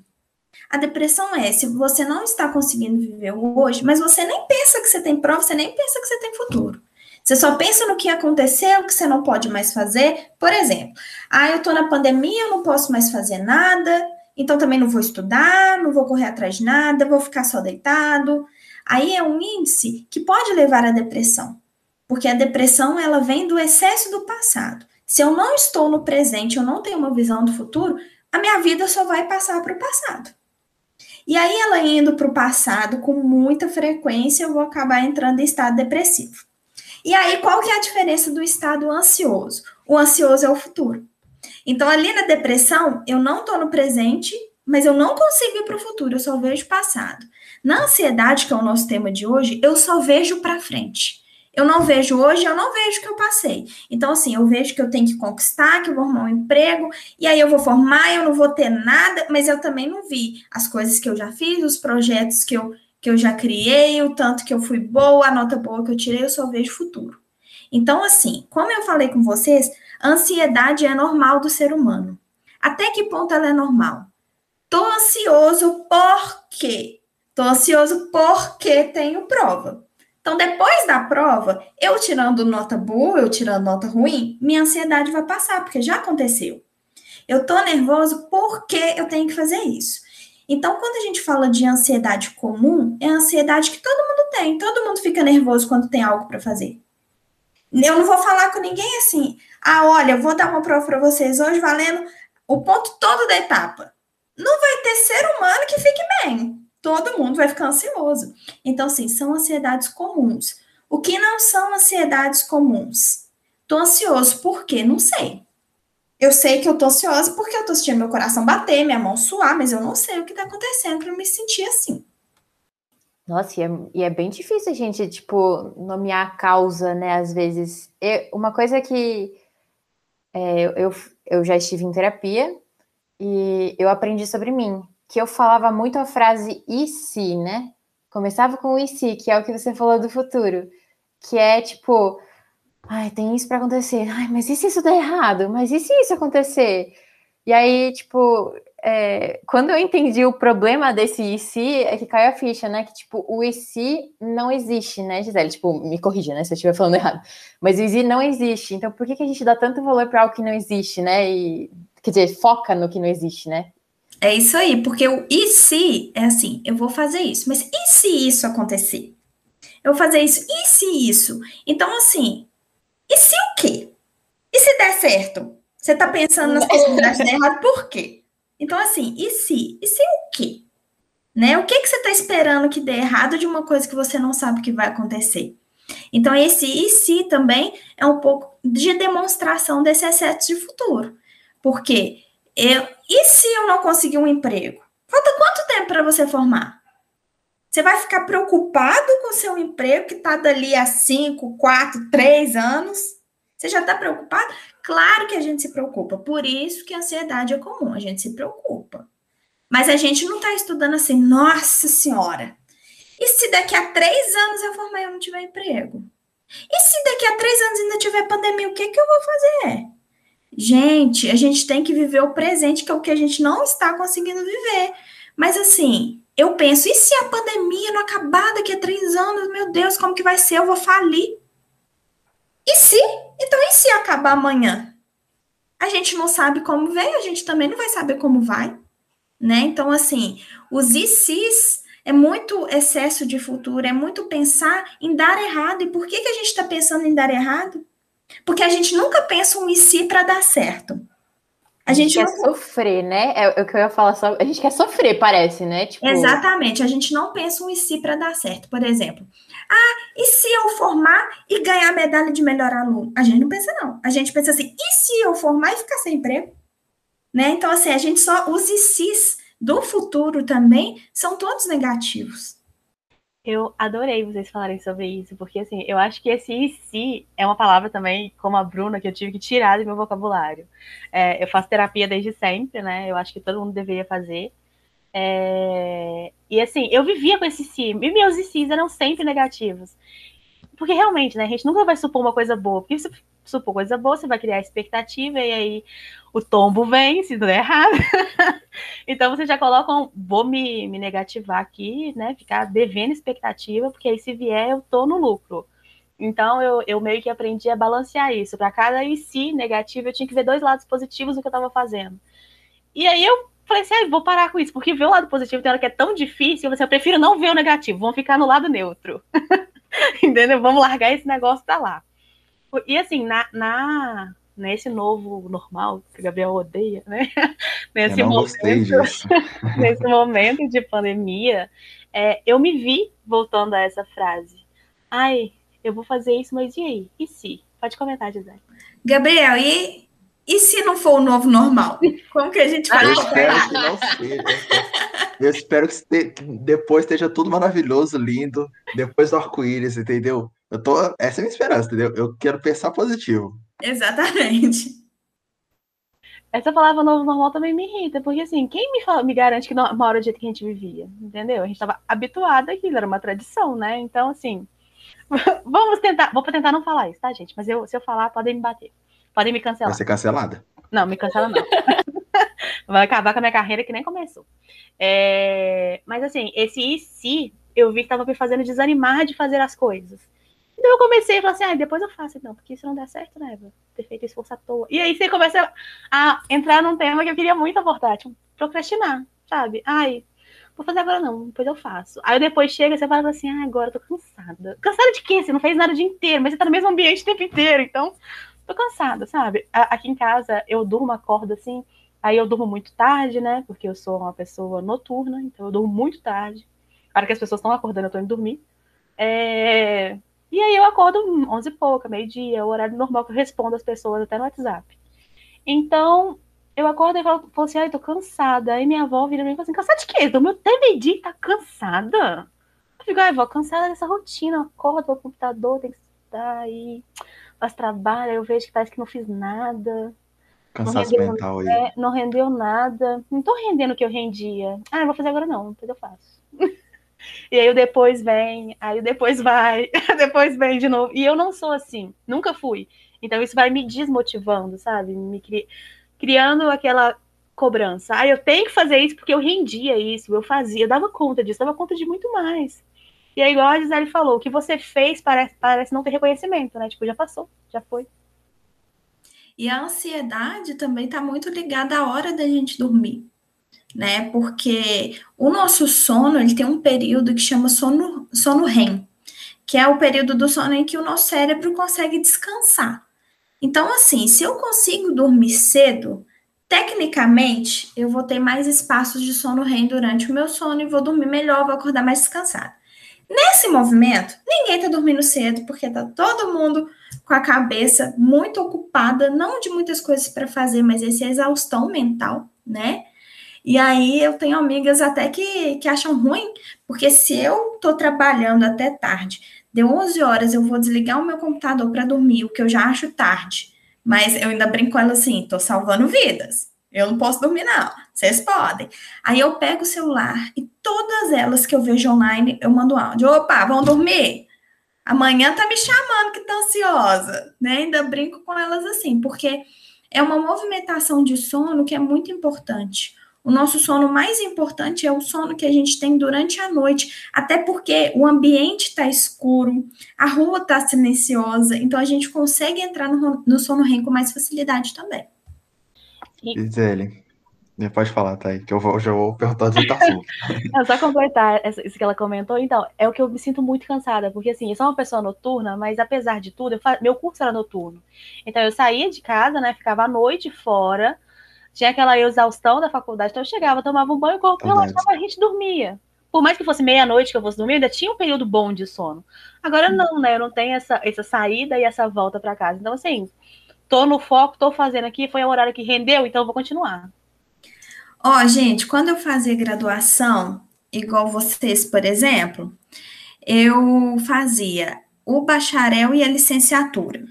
A depressão é se você não está conseguindo viver hoje, mas você nem pensa que você tem prova, você nem pensa que você tem futuro. Você só pensa no que aconteceu, que você não pode mais fazer. Por exemplo, ah, eu estou na pandemia, eu não posso mais fazer nada, então também não vou estudar, não vou correr atrás de nada, vou ficar só deitado. Aí é um índice que pode levar à depressão, porque a depressão ela vem do excesso do passado. Se eu não estou no presente, eu não tenho uma visão do futuro, a minha vida só vai passar para o passado. E aí, ela indo para o passado com muita frequência, eu vou acabar entrando em estado depressivo. E aí, qual que é a diferença do estado ansioso? O ansioso é o futuro. Então, ali na depressão, eu não estou no presente, mas eu não consigo ir para o futuro, eu só vejo o passado. Na ansiedade, que é o nosso tema de hoje, eu só vejo para frente eu não vejo hoje, eu não vejo que eu passei. Então, assim, eu vejo que eu tenho que conquistar, que eu vou arrumar um emprego, e aí eu vou formar, eu não vou ter nada, mas eu também não vi as coisas que eu já fiz, os projetos que eu, que eu já criei, o tanto que eu fui boa, a nota boa que eu tirei, eu só vejo futuro. Então, assim, como eu falei com vocês, a ansiedade é normal do ser humano. Até que ponto ela é normal? Tô ansioso por quê? Tô ansioso porque tenho prova. Então, depois da prova, eu tirando nota boa, eu tirando nota ruim, minha ansiedade vai passar, porque já aconteceu. Eu tô nervoso porque eu tenho que fazer isso. Então, quando a gente fala de ansiedade comum, é a ansiedade que todo mundo tem. Todo mundo fica nervoso quando tem algo para fazer. Eu não vou falar com ninguém assim. Ah, olha, vou dar uma prova para vocês hoje valendo o ponto todo da etapa. Não vai ter ser humano que fique bem todo mundo vai ficar ansioso. Então, sim, são ansiedades comuns. O que não são ansiedades comuns? Tô ansioso por quê? Não sei. Eu sei que eu tô ansiosa porque eu tô sentindo meu coração bater, minha mão suar, mas eu não sei o que tá acontecendo para me sentir assim. Nossa, e é, e é, bem difícil a gente, tipo, nomear a causa, né? Às vezes. Eu, uma coisa que é, eu, eu já estive em terapia e eu aprendi sobre mim, que eu falava muito a frase e se, né? Começava com e se, que é o que você falou do futuro, que é tipo, ai, tem isso para acontecer, ai, mas e se isso der errado? Mas e se isso acontecer? E aí, tipo, é, quando eu entendi o problema desse e se, é que caiu a ficha, né? Que, tipo, o e se não existe, né, Gisele? Tipo, me corrija, né, se eu estiver falando errado. Mas o e se não existe. Então, por que, que a gente dá tanto valor para algo que não existe, né? E, quer dizer, foca no que não existe, né? É isso aí, porque o e se é assim, eu vou fazer isso, mas e se isso acontecer? Eu vou fazer isso, e se isso? Então, assim, e se o quê? E se der certo? Você tá pensando nas possibilidades de dar errado, por quê? Então, assim, e se? E se o quê? Né? O que, que você está esperando que dê errado de uma coisa que você não sabe que vai acontecer? Então, esse e se também é um pouco de demonstração desse excesso de futuro. Porque eu, e se eu não conseguir um emprego? Falta quanto tempo para você formar? Você vai ficar preocupado com seu emprego que está dali há 5, 4, 3 anos? Você já está preocupado? Claro que a gente se preocupa, por isso que a ansiedade é comum, a gente se preocupa. Mas a gente não está estudando assim, nossa senhora, e se daqui a três anos eu formar e eu não tiver emprego? E se daqui a três anos ainda tiver pandemia, o que, que eu vou fazer? Gente, a gente tem que viver o presente, que é o que a gente não está conseguindo viver. Mas assim, eu penso, e se a pandemia não acabar daqui a três anos? Meu Deus, como que vai ser? Eu vou falir. E se? Então, e se acabar amanhã? A gente não sabe como veio, a gente também não vai saber como vai, né? Então, assim, os se's é muito excesso de futuro, é muito pensar em dar errado. E por que, que a gente está pensando em dar errado? Porque a gente nunca pensa um e se para dar certo. A gente, quer sofrer, né? É, é, o que eu ia falar só. A gente quer sofrer, parece, né? Tipo... Exatamente. A gente não pensa um e se para dar certo. Por exemplo, ah, e se eu formar e ganhar a medalha de melhor aluno? A gente não pensa, não. A gente pensa assim, e se eu formar e ficar sem emprego? Né? Então, assim, a gente só. Os e se's do futuro também são todos negativos. Eu adorei vocês falarem sobre isso, porque assim, eu acho que esse e se é uma palavra também, como a Bruna, que eu tive que tirar do meu vocabulário. É, eu faço terapia desde sempre, né? Eu acho que todo mundo deveria fazer. É, e assim, eu vivia com esse si, e meus e sis eram sempre negativos. Porque realmente, né, a gente nunca vai supor uma coisa boa. Porque se supor coisa boa, você vai criar expectativa, e aí o tombo vem, se der errado. então você já coloca um, vou me, me negativar aqui, né? Ficar devendo expectativa, porque aí se vier, eu tô no lucro. Então eu, eu meio que aprendi a balancear isso. Para cada e se negativo, eu tinha que ver dois lados positivos do que eu estava fazendo. E aí eu falei assim, ah, vou parar com isso, porque ver o lado positivo tem hora que é tão difícil, você, eu prefiro não ver o negativo, vamos ficar no lado neutro. Entendeu? Vamos largar esse negócio pra lá. E assim, na, na, nesse novo normal, que o Gabriel odeia, né? Nesse, momento, nesse momento de pandemia, é, eu me vi voltando a essa frase. Ai, eu vou fazer isso, mas e aí? E se? Pode comentar, Gisele. Gabriel, e, e se não for o novo normal? Como que a gente vai? Eu espero que não seja. Eu espero que depois esteja tudo maravilhoso, lindo, depois do arco-íris, entendeu? Eu tô. Essa é a minha esperança, entendeu? Eu quero pensar positivo. Exatamente. Essa palavra novo normal também me irrita, porque assim, quem me, fala, me garante que não, hora do jeito que a gente vivia? Entendeu? A gente estava habituado àquilo, era uma tradição, né? Então, assim, vamos tentar. Vou tentar não falar isso, tá, gente? Mas eu, se eu falar, podem me bater. Podem me cancelar. Vai ser cancelada. Não, me cancela não. Vai acabar com a minha carreira que nem começou. É... Mas assim, esse e se eu vi que estava me fazendo desanimar de fazer as coisas. Então eu comecei a falar assim, ah, depois eu faço então, porque se não der certo, né, vou ter feito esforço à toa. E aí você começa a entrar num tema que eu queria muito abordar, tipo, procrastinar, sabe? Ai, vou fazer agora não, depois eu faço. Aí depois chega e você fala assim, ah, agora eu tô cansada. Cansada de quê? Você não fez nada o dia inteiro, mas você tá no mesmo ambiente o tempo inteiro, então tô cansada, sabe? Aqui em casa eu durmo, acordo assim, aí eu durmo muito tarde, né? Porque eu sou uma pessoa noturna, então eu durmo muito tarde. A hora que as pessoas estão acordando, eu tô indo dormir. É... E aí eu acordo 11 e pouca, meio-dia, o horário normal que eu respondo as pessoas até no WhatsApp. Então, eu acordo e falo, falo assim, ai, tô cansada. Aí minha avó vira pra mim e fala assim, cansada de quê? Do meu até meio-dia tá cansada? Tá digo, ah, vou cansada dessa rotina, acordo pro computador, tem que estudar aí, faço trabalho, eu vejo que parece que não fiz nada. Cansaço rendeu, mental aí. é, não rendeu nada. Não tô rendendo o que eu rendia. Ah, não vou fazer agora não, depois eu faço. e aí o depois vem, aí o depois vai, depois vem de novo. E eu não sou assim, nunca fui. Então isso vai me desmotivando, sabe? Me cri... criando aquela cobrança. Ah, eu tenho que fazer isso porque eu rendia isso, eu fazia, eu dava conta disso, dava conta de muito mais. E aí, igual a Gisele falou, o que você fez parece, parece não ter reconhecimento, né? Tipo, já passou, já foi. E a ansiedade também está muito ligada à hora da gente dormir, né? Porque o nosso sono, ele tem um período que chama sono, sono REM, que é o período do sono em que o nosso cérebro consegue descansar. Então, assim, se eu consigo dormir cedo, tecnicamente, eu vou ter mais espaços de sono REM durante o meu sono e vou dormir melhor, vou acordar mais descansado. Nesse movimento, ninguém está dormindo cedo, porque tá todo mundo com a cabeça muito ocupada, não de muitas coisas para fazer, mas essa é exaustão mental, né? E aí eu tenho amigas até que, que acham ruim, porque se eu estou trabalhando até tarde, deu 11 horas, eu vou desligar o meu computador para dormir, o que eu já acho tarde. Mas eu ainda brinco com ela assim, tô salvando vidas. Eu não posso dormir, não. Vocês podem. Aí eu pego o celular e todas elas que eu vejo online, eu mando áudio. Opa, vão dormir? Amanhã tá me chamando que tá ansiosa, né? Ainda brinco com elas assim, porque é uma movimentação de sono que é muito importante. O nosso sono mais importante é o sono que a gente tem durante a noite, até porque o ambiente está escuro, a rua está silenciosa, então a gente consegue entrar no, no sono REM com mais facilidade também. Gisele, pode falar, tá aí, que eu vou, já vou perguntar do Itaú. é só completar isso que ela comentou, então, é o que eu me sinto muito cansada, porque assim, eu sou uma pessoa noturna, mas apesar de tudo, meu curso era noturno. Então eu saía de casa, né, ficava à noite fora, tinha aquela exaustão da faculdade, então eu chegava, tomava um banho, o corpo relaxava, a gente dormia. Por mais que fosse meia-noite que eu fosse dormir, ainda tinha um período bom de sono. Agora não, né? Eu não tenho essa, essa saída e essa volta para casa. Então, assim, tô no foco, tô fazendo aqui, foi o horário que rendeu, então eu vou continuar. Ó, oh, gente, quando eu fazia graduação, igual vocês, por exemplo, eu fazia o bacharel e a licenciatura.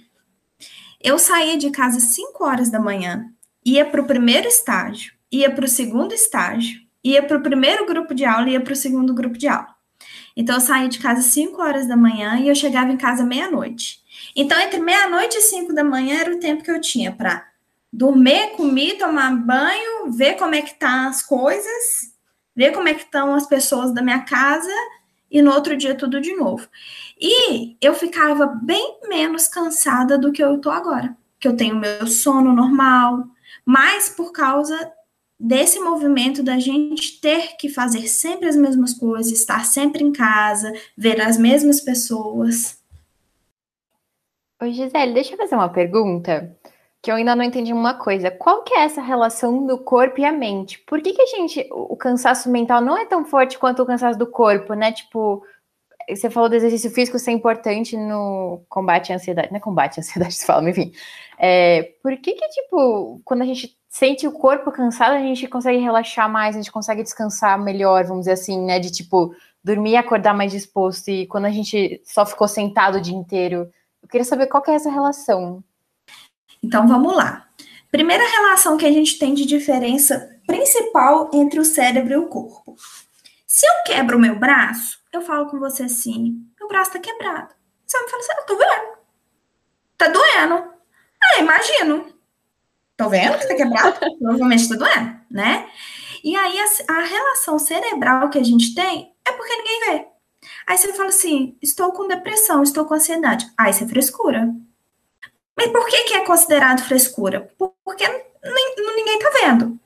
Eu saía de casa às 5 horas da manhã, ia para o primeiro estágio, ia para o segundo estágio, ia para o primeiro grupo de aula ia para o segundo grupo de aula. Então, eu saía de casa às 5 horas da manhã e eu chegava em casa meia-noite. Então, entre meia-noite e 5 da manhã era o tempo que eu tinha para dormir, comer, tomar banho, ver como é que tá as coisas, ver como é que estão as pessoas da minha casa e no outro dia tudo de novo. E eu ficava bem menos cansada do que eu tô agora, que eu tenho meu sono normal, mas por causa desse movimento da gente ter que fazer sempre as mesmas coisas, estar sempre em casa, ver as mesmas pessoas. Oi, Gisele, deixa eu fazer uma pergunta que eu ainda não entendi uma coisa. Qual que é essa relação do corpo e a mente? Por que, que a gente, o cansaço mental não é tão forte quanto o cansaço do corpo, né? Tipo, você falou do exercício físico ser importante no combate à ansiedade, não é combate à ansiedade, se fala, enfim. É, por que que, tipo, quando a gente sente o corpo cansado, a gente consegue relaxar mais, a gente consegue descansar melhor, vamos dizer assim, né? De, tipo, dormir e acordar mais disposto, e quando a gente só ficou sentado o dia inteiro. Eu queria saber qual que é essa relação. Então, vamos lá. Primeira relação que a gente tem de diferença principal entre o cérebro e o corpo. Se eu quebro o meu braço, eu falo com você assim: meu braço tá quebrado. Você me fala assim: eu tô vendo. Tá doendo. Ah, imagino. Tô vendo que tá quebrado? Provavelmente tá doendo, né? E aí a, a, relação cerebral que a gente tem é porque ninguém vê. Aí você fala assim: estou com depressão, estou com ansiedade. Aí isso é frescura. Mas por que, que é considerado frescura? Porque ninguém tá vendo.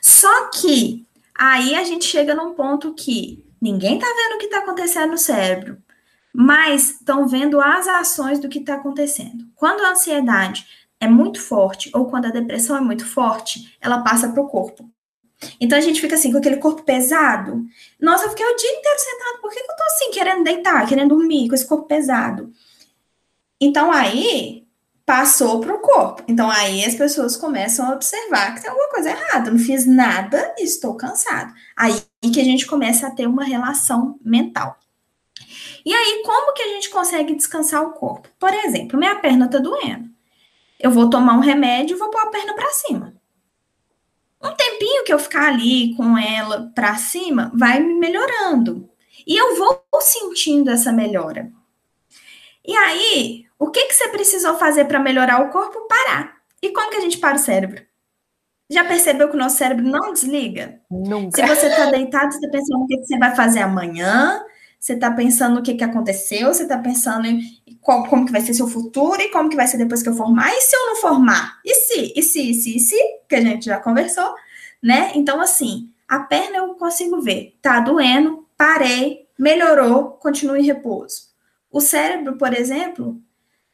Só que aí a gente chega num ponto que Ninguém está vendo o que está acontecendo no cérebro, mas estão vendo as ações do que está acontecendo. Quando a ansiedade é muito forte ou quando a depressão é muito forte, ela passa para o corpo. Então a gente fica assim, com aquele corpo pesado. Nossa, eu fiquei o dia inteiro sentado, por que, que eu tô assim, querendo deitar, querendo dormir, com esse corpo pesado? Então aí passou para o corpo. Então aí as pessoas começam a observar que tem alguma coisa errada. não fiz nada e estou cansado. Aí que a gente começa a ter uma relação mental. E aí, como que a gente consegue descansar o corpo? Por exemplo, minha perna está doendo. Eu vou tomar um remédio e vou pôr a perna para cima. Um tempinho que eu ficar ali com ela para cima, vai me melhorando. E eu vou sentindo essa melhora. E aí, o que, que você precisou fazer para melhorar o corpo? Parar. E como que a gente para o cérebro? Já percebeu que o nosso cérebro não desliga? Nunca. Se você está deitado, você está pensando o que, você vai fazer amanhã, você está pensando o que, que aconteceu, você está pensando em qual, como que vai ser seu futuro e como que vai ser depois que eu formar, e se eu não formar? E se, e se, e se, e se, que a gente já conversou, né? Então, assim, a perna eu consigo ver, tá doendo, parei, melhorou, continue em repouso. O cérebro, por exemplo,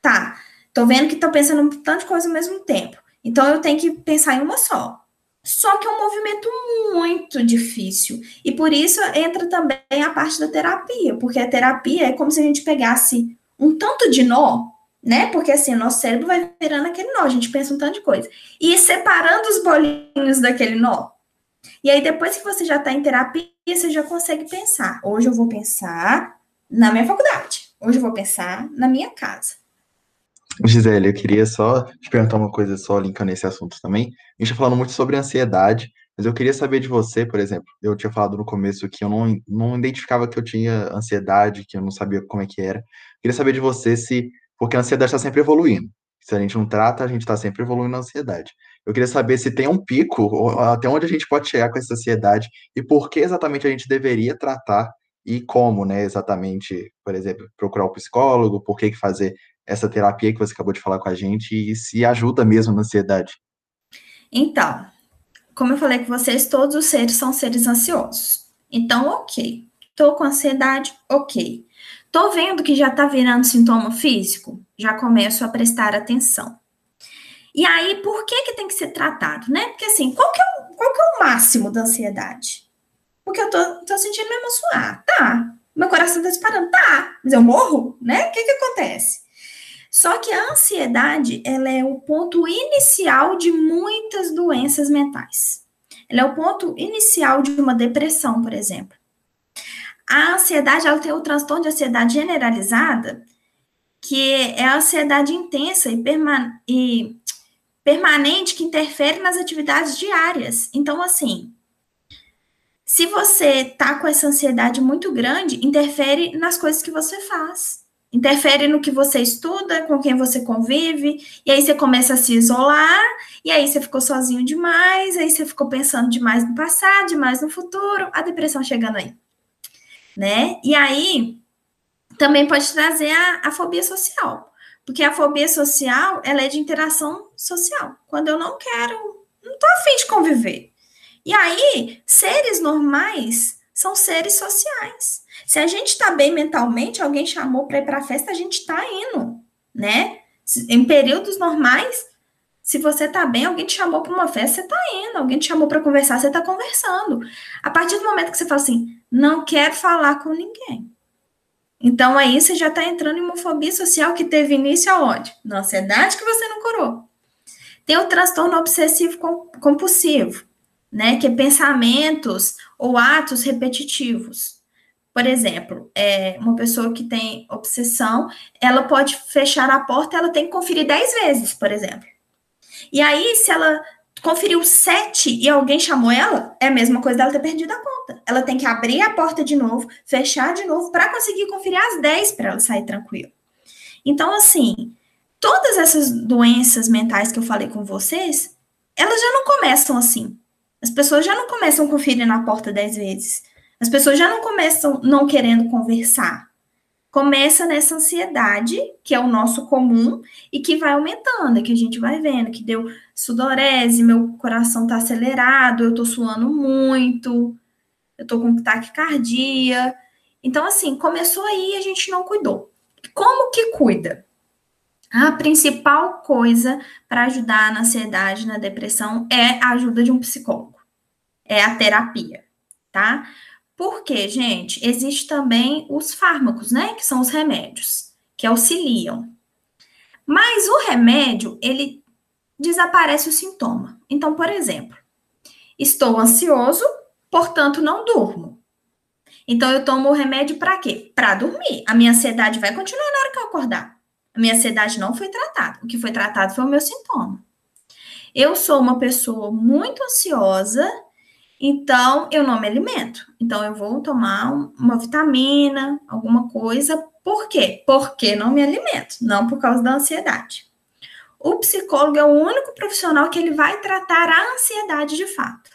tá, tô vendo que tô pensando um tanto de coisa ao mesmo tempo. Então eu tenho que pensar em uma só. Só que é um movimento muito difícil. E por isso entra também a parte da terapia, porque a terapia é como se a gente pegasse um tanto de nó, né? Porque assim, o nosso cérebro vai virando aquele nó, a gente pensa um tanto de coisa. E separando os bolinhos daquele nó. E aí, depois que você já está em terapia, você já consegue pensar. Hoje eu vou pensar na minha faculdade. Hoje eu vou pensar na minha casa. Gisele, eu queria só te perguntar uma coisa só linkando esse assunto também. A gente está falando muito sobre ansiedade, mas eu queria saber de você, por exemplo. Eu tinha falado no começo que eu não, não identificava que eu tinha ansiedade, que eu não sabia como é que era. Eu queria saber de você se. Porque a ansiedade está sempre evoluindo. Se a gente não trata, a gente está sempre evoluindo na ansiedade. Eu queria saber se tem um pico, até onde a gente pode chegar com essa ansiedade e por que exatamente a gente deveria tratar e como, né, exatamente, por exemplo, procurar o um psicólogo, por que fazer essa terapia que você acabou de falar com a gente e se ajuda mesmo na ansiedade. Então, como eu falei com vocês, todos os seres são seres ansiosos. Então, ok. Tô com ansiedade, ok. Tô vendo que já tá virando sintoma físico, já começo a prestar atenção. E aí, por que que tem que ser tratado, né? Porque assim, qual que é o, qual que é o máximo da ansiedade? Porque eu tô, tô sentindo me emocionar, tá? Meu coração tá disparando, tá? Mas eu morro, né? O que que acontece? Só que a ansiedade, ela é o ponto inicial de muitas doenças mentais. Ela é o ponto inicial de uma depressão, por exemplo. A ansiedade, ela tem o transtorno de ansiedade generalizada, que é a ansiedade intensa e, e permanente que interfere nas atividades diárias. Então, assim, se você tá com essa ansiedade muito grande, interfere nas coisas que você faz interfere no que você estuda, com quem você convive, e aí você começa a se isolar, e aí você ficou sozinho demais, aí você ficou pensando demais no passado, demais no futuro, a depressão chegando aí, né? E aí também pode trazer a, a fobia social, porque a fobia social, ela é de interação social. Quando eu não quero, não tô afim de conviver. E aí, seres normais são seres sociais. Se a gente está bem mentalmente, alguém chamou para ir para a festa, a gente está indo, né? Em períodos normais, se você está bem, alguém te chamou para uma festa, você está indo. Alguém te chamou para conversar, você está conversando. A partir do momento que você fala assim, não quero falar com ninguém. Então aí você já está entrando em uma fobia social que teve início aonde? Na ansiedade que você não curou. Tem o transtorno obsessivo compulsivo, né? Que é pensamentos ou atos repetitivos. Por exemplo, é, uma pessoa que tem obsessão, ela pode fechar a porta, ela tem que conferir dez vezes, por exemplo. E aí, se ela conferiu sete e alguém chamou ela, é a mesma coisa dela ter perdido a conta. Ela tem que abrir a porta de novo, fechar de novo, para conseguir conferir as dez para ela sair tranquila. Então, assim, todas essas doenças mentais que eu falei com vocês, elas já não começam assim. As pessoas já não começam conferindo a porta dez vezes. As pessoas já não começam não querendo conversar. Começa nessa ansiedade, que é o nosso comum, e que vai aumentando, que a gente vai vendo que deu sudorese, meu coração tá acelerado, eu tô suando muito, eu tô com taquicardia. Então, assim, começou aí e a gente não cuidou. Como que cuida? A principal coisa para ajudar na ansiedade, na depressão, é a ajuda de um psicólogo. É a terapia, tá? Porque, gente, existe também os fármacos, né? Que são os remédios, que auxiliam. Mas o remédio, ele desaparece o sintoma. Então, por exemplo, estou ansioso, portanto, não durmo. Então eu tomo o remédio para quê? Para dormir. A minha ansiedade vai continuar na hora que eu acordar. A minha ansiedade não foi tratada. O que foi tratado foi o meu sintoma. Eu sou uma pessoa muito ansiosa, então eu não me alimento. Então eu vou tomar uma vitamina, alguma coisa. Por quê? Porque não me alimento, não por causa da ansiedade. O psicólogo é o único profissional que ele vai tratar a ansiedade de fato.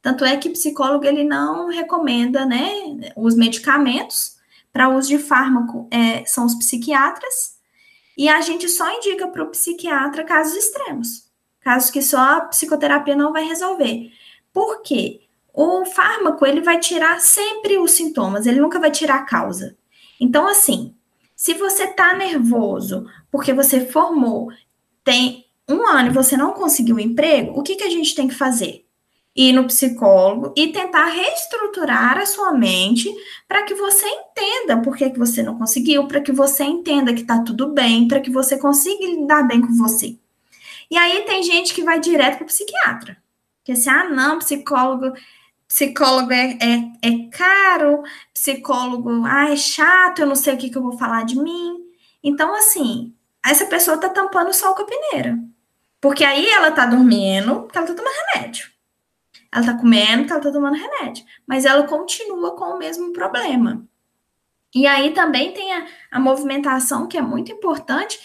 Tanto é que psicólogo ele não recomenda, né, os medicamentos para uso de fármaco é, são os psiquiatras e a gente só indica para o psiquiatra casos extremos, casos que só a psicoterapia não vai resolver. Por quê? O fármaco ele vai tirar sempre os sintomas, ele nunca vai tirar a causa. Então, assim, se você tá nervoso porque você formou, tem um ano e você não conseguiu um emprego, o que, que a gente tem que fazer? ir no psicólogo e tentar reestruturar a sua mente para que você entenda por que, que você não conseguiu, para que você entenda que está tudo bem, para que você consiga lidar bem com você. E aí tem gente que vai direto para o psiquiatra. Que assim, ah, não, psicólogo, psicólogo é, é, é caro, psicólogo, ah, é chato, eu não sei o que, que eu vou falar de mim. Então, assim, essa pessoa está tampando o sol com a peneira. Porque aí ela está dormindo, porque ela está tomando remédio. Ela tá comendo, ela tá tomando remédio, mas ela continua com o mesmo problema. E aí também tem a, a movimentação que é muito importante,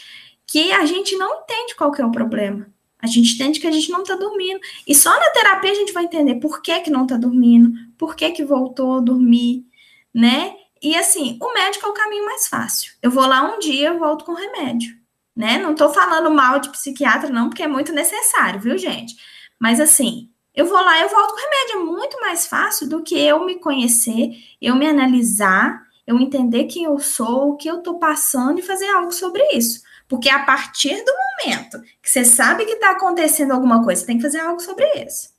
que a gente não entende qual que é o problema. A gente entende que a gente não está dormindo. E só na terapia a gente vai entender por que, que não está dormindo, por que, que voltou a dormir, né? E assim, o médico é o caminho mais fácil. Eu vou lá um dia, eu volto com remédio, né? Não estou falando mal de psiquiatra, não, porque é muito necessário, viu, gente? Mas assim, eu vou lá, eu volto com remédio. É muito mais fácil do que eu me conhecer, eu me analisar, eu entender quem eu sou, o que eu estou passando e fazer algo sobre isso. Porque a partir do momento que você sabe que está acontecendo alguma coisa, você tem que fazer algo sobre isso.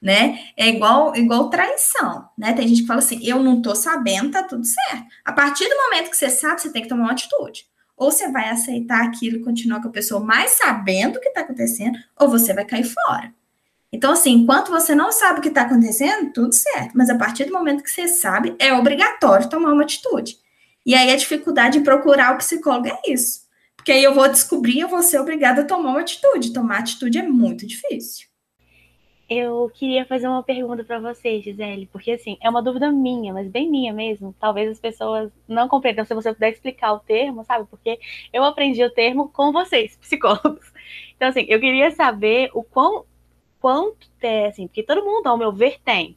Né? É igual, igual traição, né? Tem gente que fala assim, eu não tô sabendo, tá tudo certo. A partir do momento que você sabe, você tem que tomar uma atitude. Ou você vai aceitar aquilo e continuar com a pessoa mais sabendo o que está acontecendo, ou você vai cair fora. Então, assim, enquanto você não sabe o que está acontecendo, tudo certo. Mas a partir do momento que você sabe, é obrigatório tomar uma atitude. E aí a dificuldade de procurar o psicólogo é isso. Porque aí eu vou descobrir, eu vou ser obrigada a tomar uma atitude. Tomar atitude é muito difícil. Eu queria fazer uma pergunta para você, Gisele, porque assim, é uma dúvida minha, mas bem minha mesmo. Talvez as pessoas não compreendam se você puder explicar o termo, sabe? Porque eu aprendi o termo com vocês, psicólogos. Então, assim, eu queria saber o quão quanto ter, assim, porque todo mundo, ao meu ver, tem.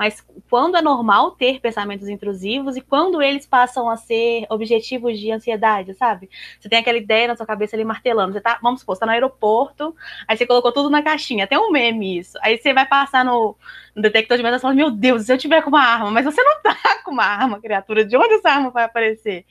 Mas quando é normal ter pensamentos intrusivos e quando eles passam a ser objetivos de ansiedade, sabe? Você tem aquela ideia na sua cabeça ali martelando. Você tá, vamos supor, você tá no aeroporto, aí você colocou tudo na caixinha. Tem um meme isso. Aí você vai passar no, no detector de metas e fala: Meu Deus, se eu tiver com uma arma, mas você não tá com uma arma, criatura, de onde essa arma vai aparecer?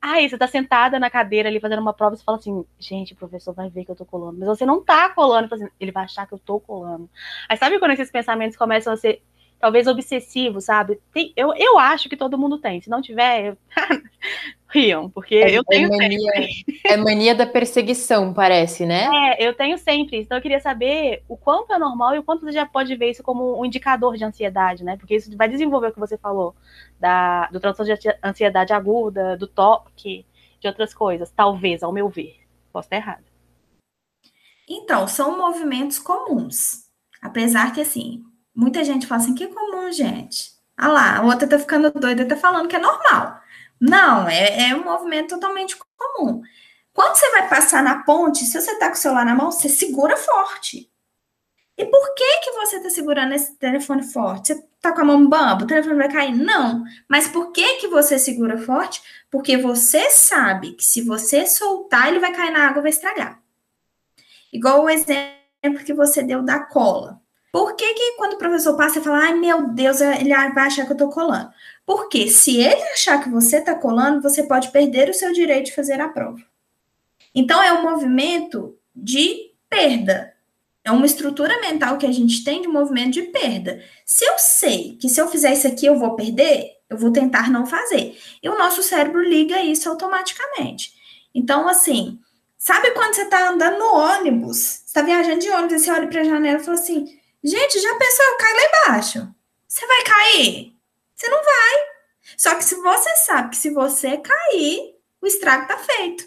Aí você tá sentada na cadeira ali fazendo uma prova e você fala assim, gente, o professor vai ver que eu tô colando. Mas você não tá colando, assim, ele vai achar que eu tô colando. Aí sabe quando esses pensamentos começam a ser talvez obsessivo, sabe? Tem, eu, eu acho que todo mundo tem. Se não tiver, riam, porque é, eu tenho é mania, sempre. É mania da perseguição, parece, né? É, eu tenho sempre. Então eu queria saber o quanto é normal e o quanto você já pode ver isso como um indicador de ansiedade, né? Porque isso vai desenvolver o que você falou da, do transtorno de ansiedade aguda, do toque, de outras coisas, talvez, ao meu ver. Posso estar errado. Então, são movimentos comuns. Apesar que, assim, Muita gente fala assim, que comum, gente. Ah lá, a outra tá ficando doida, tá falando que é normal. Não, é, é um movimento totalmente comum. Quando você vai passar na ponte, se você tá com o celular na mão, você segura forte. E por que que você tá segurando esse telefone forte? Você tá com a mão bamba, o telefone vai cair? Não. Mas por que que você segura forte? Porque você sabe que se você soltar, ele vai cair na água vai estragar. Igual o exemplo que você deu da cola. Por que, que quando o professor passa e fala, ai meu Deus, ele vai achar que eu estou colando? Porque se ele achar que você está colando, você pode perder o seu direito de fazer a prova. Então, é um movimento de perda. É uma estrutura mental que a gente tem de movimento de perda. Se eu sei que se eu fizer isso aqui eu vou perder, eu vou tentar não fazer. E o nosso cérebro liga isso automaticamente. Então, assim, sabe quando você está andando no ônibus, você está viajando de ônibus, e você olha para a janela e fala assim: Gente, já pensou, eu lá embaixo? Você vai cair? Você não vai. Só que se você sabe que se você cair, o estrago está feito.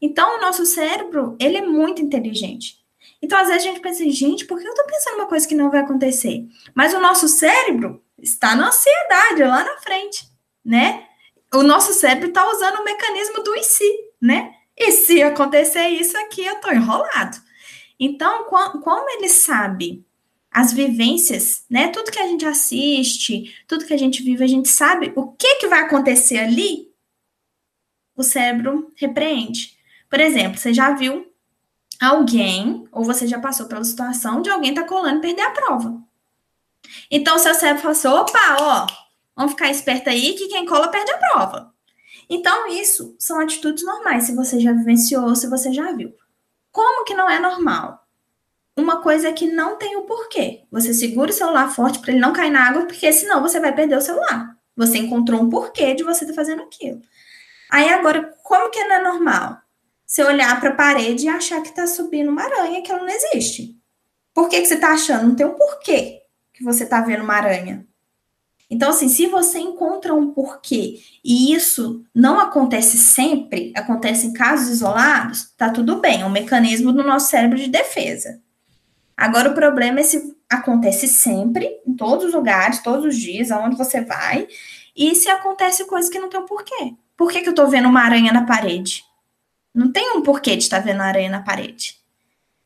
Então, o nosso cérebro, ele é muito inteligente. Então, às vezes a gente pensa, gente, por que eu estou pensando uma coisa que não vai acontecer? Mas o nosso cérebro está na ansiedade, lá na frente, né? O nosso cérebro está usando o mecanismo do e se, né? E se acontecer isso aqui, eu estou enrolado. Então, como ele sabe as vivências, né? Tudo que a gente assiste, tudo que a gente vive, a gente sabe o que, que vai acontecer ali, o cérebro repreende. Por exemplo, você já viu alguém, ou você já passou pela situação de alguém tá colando e perder a prova. Então, seu cérebro fala assim: opa, ó, vamos ficar esperto aí que quem cola perde a prova. Então, isso são atitudes normais, se você já vivenciou, se você já viu. Como que não é normal? Uma coisa é que não tem o porquê. Você segura o celular forte para ele não cair na água, porque senão você vai perder o celular. Você encontrou um porquê de você estar tá fazendo aquilo. Aí agora, como que não é normal? Você olhar para a parede e achar que está subindo uma aranha que ela não existe. Por que, que você está achando? Não tem um porquê que você está vendo uma aranha. Então, assim, se você encontra um porquê e isso não acontece sempre, acontece em casos isolados, tá tudo bem, é um mecanismo do nosso cérebro de defesa. Agora, o problema é se acontece sempre, em todos os lugares, todos os dias, aonde você vai, e se acontece coisa que não tem um porquê. Por que, que eu tô vendo uma aranha na parede? Não tem um porquê de estar tá vendo aranha na parede,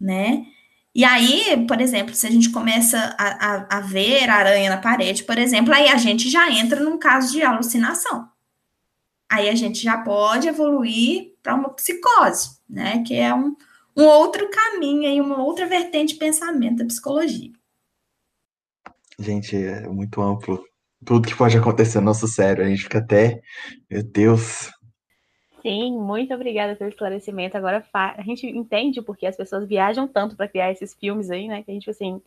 né? E aí, por exemplo, se a gente começa a, a, a, ver aranha na parede, por exemplo, aí a gente já entra num caso de alucinação. Aí a gente já pode evoluir para uma psicose, né? Que é um, um outro caminho e uma outra vertente de pensamento da psicologia. Gente, é muito amplo. Tudo que pode acontecer no nosso cérebro, a gente fica até, meu Deus, Sim, muito obrigada pelo esclarecimento. Agora a gente entende porque as pessoas viajam tanto para criar esses filmes aí, né? Que a gente assim,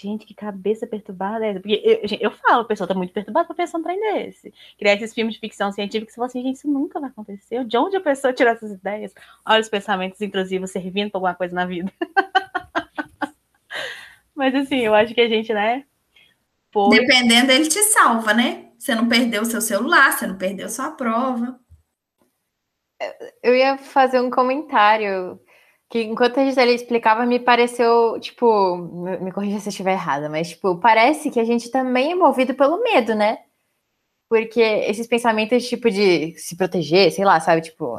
gente, que cabeça perturbada é essa? Porque eu, eu falo, a pessoa tá muito perturbada pra pensar um trem desse. Criar esses filmes de ficção científica, que você fala assim, gente, isso nunca vai acontecer. De onde a pessoa tirou essas ideias? Olha os pensamentos intrusivos servindo pra alguma coisa na vida. Mas assim, eu acho que a gente, né? Foi... Dependendo, ele te salva, né? Você não perdeu o seu celular, você não perdeu sua prova eu ia fazer um comentário que enquanto a Gisele explicava, me pareceu, tipo, me corrija se eu estiver errada, mas, tipo, parece que a gente também é movido pelo medo, né? Porque esses pensamentos, tipo, de se proteger, sei lá, sabe, tipo,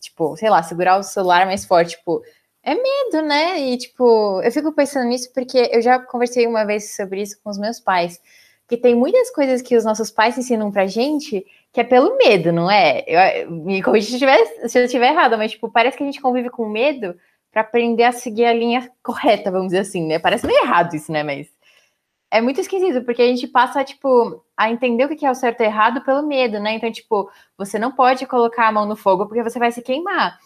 tipo, sei lá, segurar o celular mais forte, tipo, é medo, né? E, tipo, eu fico pensando nisso porque eu já conversei uma vez sobre isso com os meus pais, que tem muitas coisas que os nossos pais ensinam pra gente que é pelo medo, não é? Eu, me corrija se, tiver, se eu estiver errada, mas tipo, parece que a gente convive com medo para aprender a seguir a linha correta, vamos dizer assim, né? Parece meio errado isso, né? Mas é muito esquisito, porque a gente passa, tipo, a entender o que é o certo e errado pelo medo, né? Então, tipo, você não pode colocar a mão no fogo porque você vai se queimar.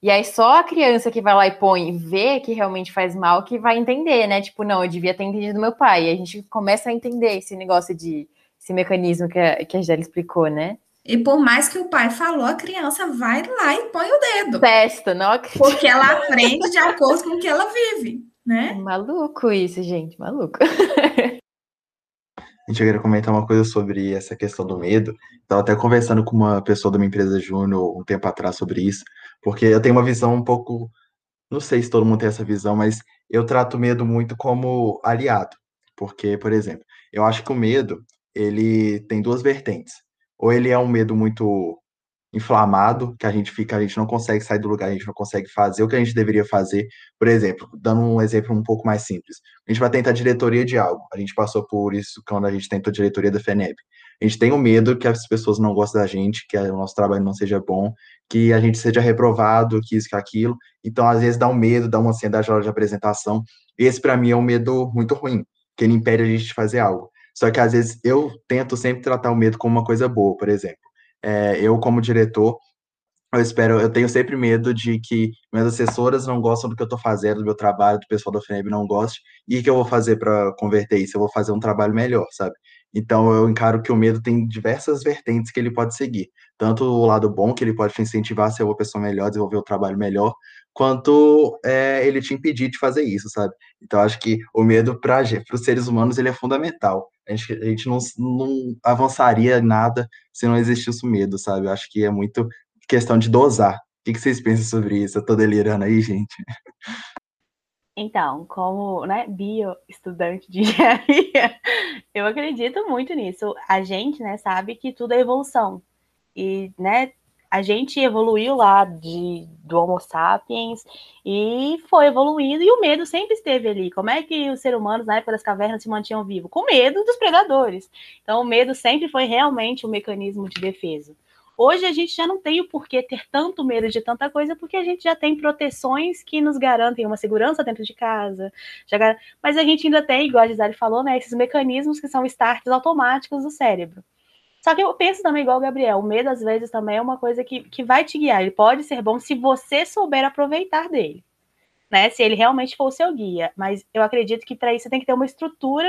E aí só a criança que vai lá e põe e vê que realmente faz mal que vai entender, né? Tipo, não, eu devia ter entendido meu pai. E a gente começa a entender esse negócio de esse mecanismo que a, que a Gisele explicou, né? E por mais que o pai falou, a criança vai lá e põe o dedo. Testa, não acredito. Porque ela aprende de acordo com o que ela vive, né? Maluco isso, gente, maluco. A gente queria comentar uma coisa sobre essa questão do medo. Estava até conversando com uma pessoa da minha empresa júnior um tempo atrás sobre isso, porque eu tenho uma visão um pouco, não sei se todo mundo tem essa visão, mas eu trato o medo muito como aliado. Porque, por exemplo, eu acho que o medo, ele tem duas vertentes. Ou ele é um medo muito inflamado, que a gente fica, a gente não consegue sair do lugar, a gente não consegue fazer o que a gente deveria fazer. Por exemplo, dando um exemplo um pouco mais simples. A gente vai tentar diretoria de algo. A gente passou por isso quando a gente tentou diretoria da FENEB. A gente tem o medo que as pessoas não gostem da gente, que o nosso trabalho não seja bom, que a gente seja reprovado, que isso, que aquilo. Então, às vezes, dá um medo, dá uma ansiedade na hora de apresentação. Esse, para mim, é um medo muito ruim, que ele impede a gente de fazer algo. Só que às vezes eu tento sempre tratar o medo como uma coisa boa, por exemplo. É, eu, como diretor, eu espero, eu tenho sempre medo de que minhas assessoras não gostam do que eu estou fazendo, do meu trabalho, do pessoal da FNEB não goste, e que eu vou fazer para converter isso? Eu vou fazer um trabalho melhor, sabe? Então, eu encaro que o medo tem diversas vertentes que ele pode seguir. Tanto o lado bom, que ele pode incentivar a ser uma pessoa melhor, desenvolver o trabalho melhor, quanto é, ele te impedir de fazer isso, sabe? Então, acho que o medo para os seres humanos ele é fundamental. A gente, a gente não, não avançaria nada se não existisse o medo, sabe? Eu acho que é muito questão de dosar. O que, vocês pensam sobre isso? Eu tô delirando aí, gente. Então, como né, bio estudante de engenharia, eu acredito muito nisso. A gente né, sabe que tudo é evolução. E né, a gente evoluiu lá de, do Homo sapiens e foi evoluindo, e o medo sempre esteve ali. Como é que os seres humanos, na época das cavernas, se mantinham vivos? Com medo dos predadores. Então, o medo sempre foi realmente um mecanismo de defesa. Hoje a gente já não tem o porquê ter tanto medo de tanta coisa, porque a gente já tem proteções que nos garantem uma segurança dentro de casa. Já, mas a gente ainda tem, igual a Gisele falou, né, esses mecanismos que são starts automáticos do cérebro. Só que eu penso também, igual o Gabriel, o medo às vezes também é uma coisa que, que vai te guiar. Ele pode ser bom se você souber aproveitar dele. Né, se ele realmente for o seu guia. Mas eu acredito que para isso você tem que ter uma estrutura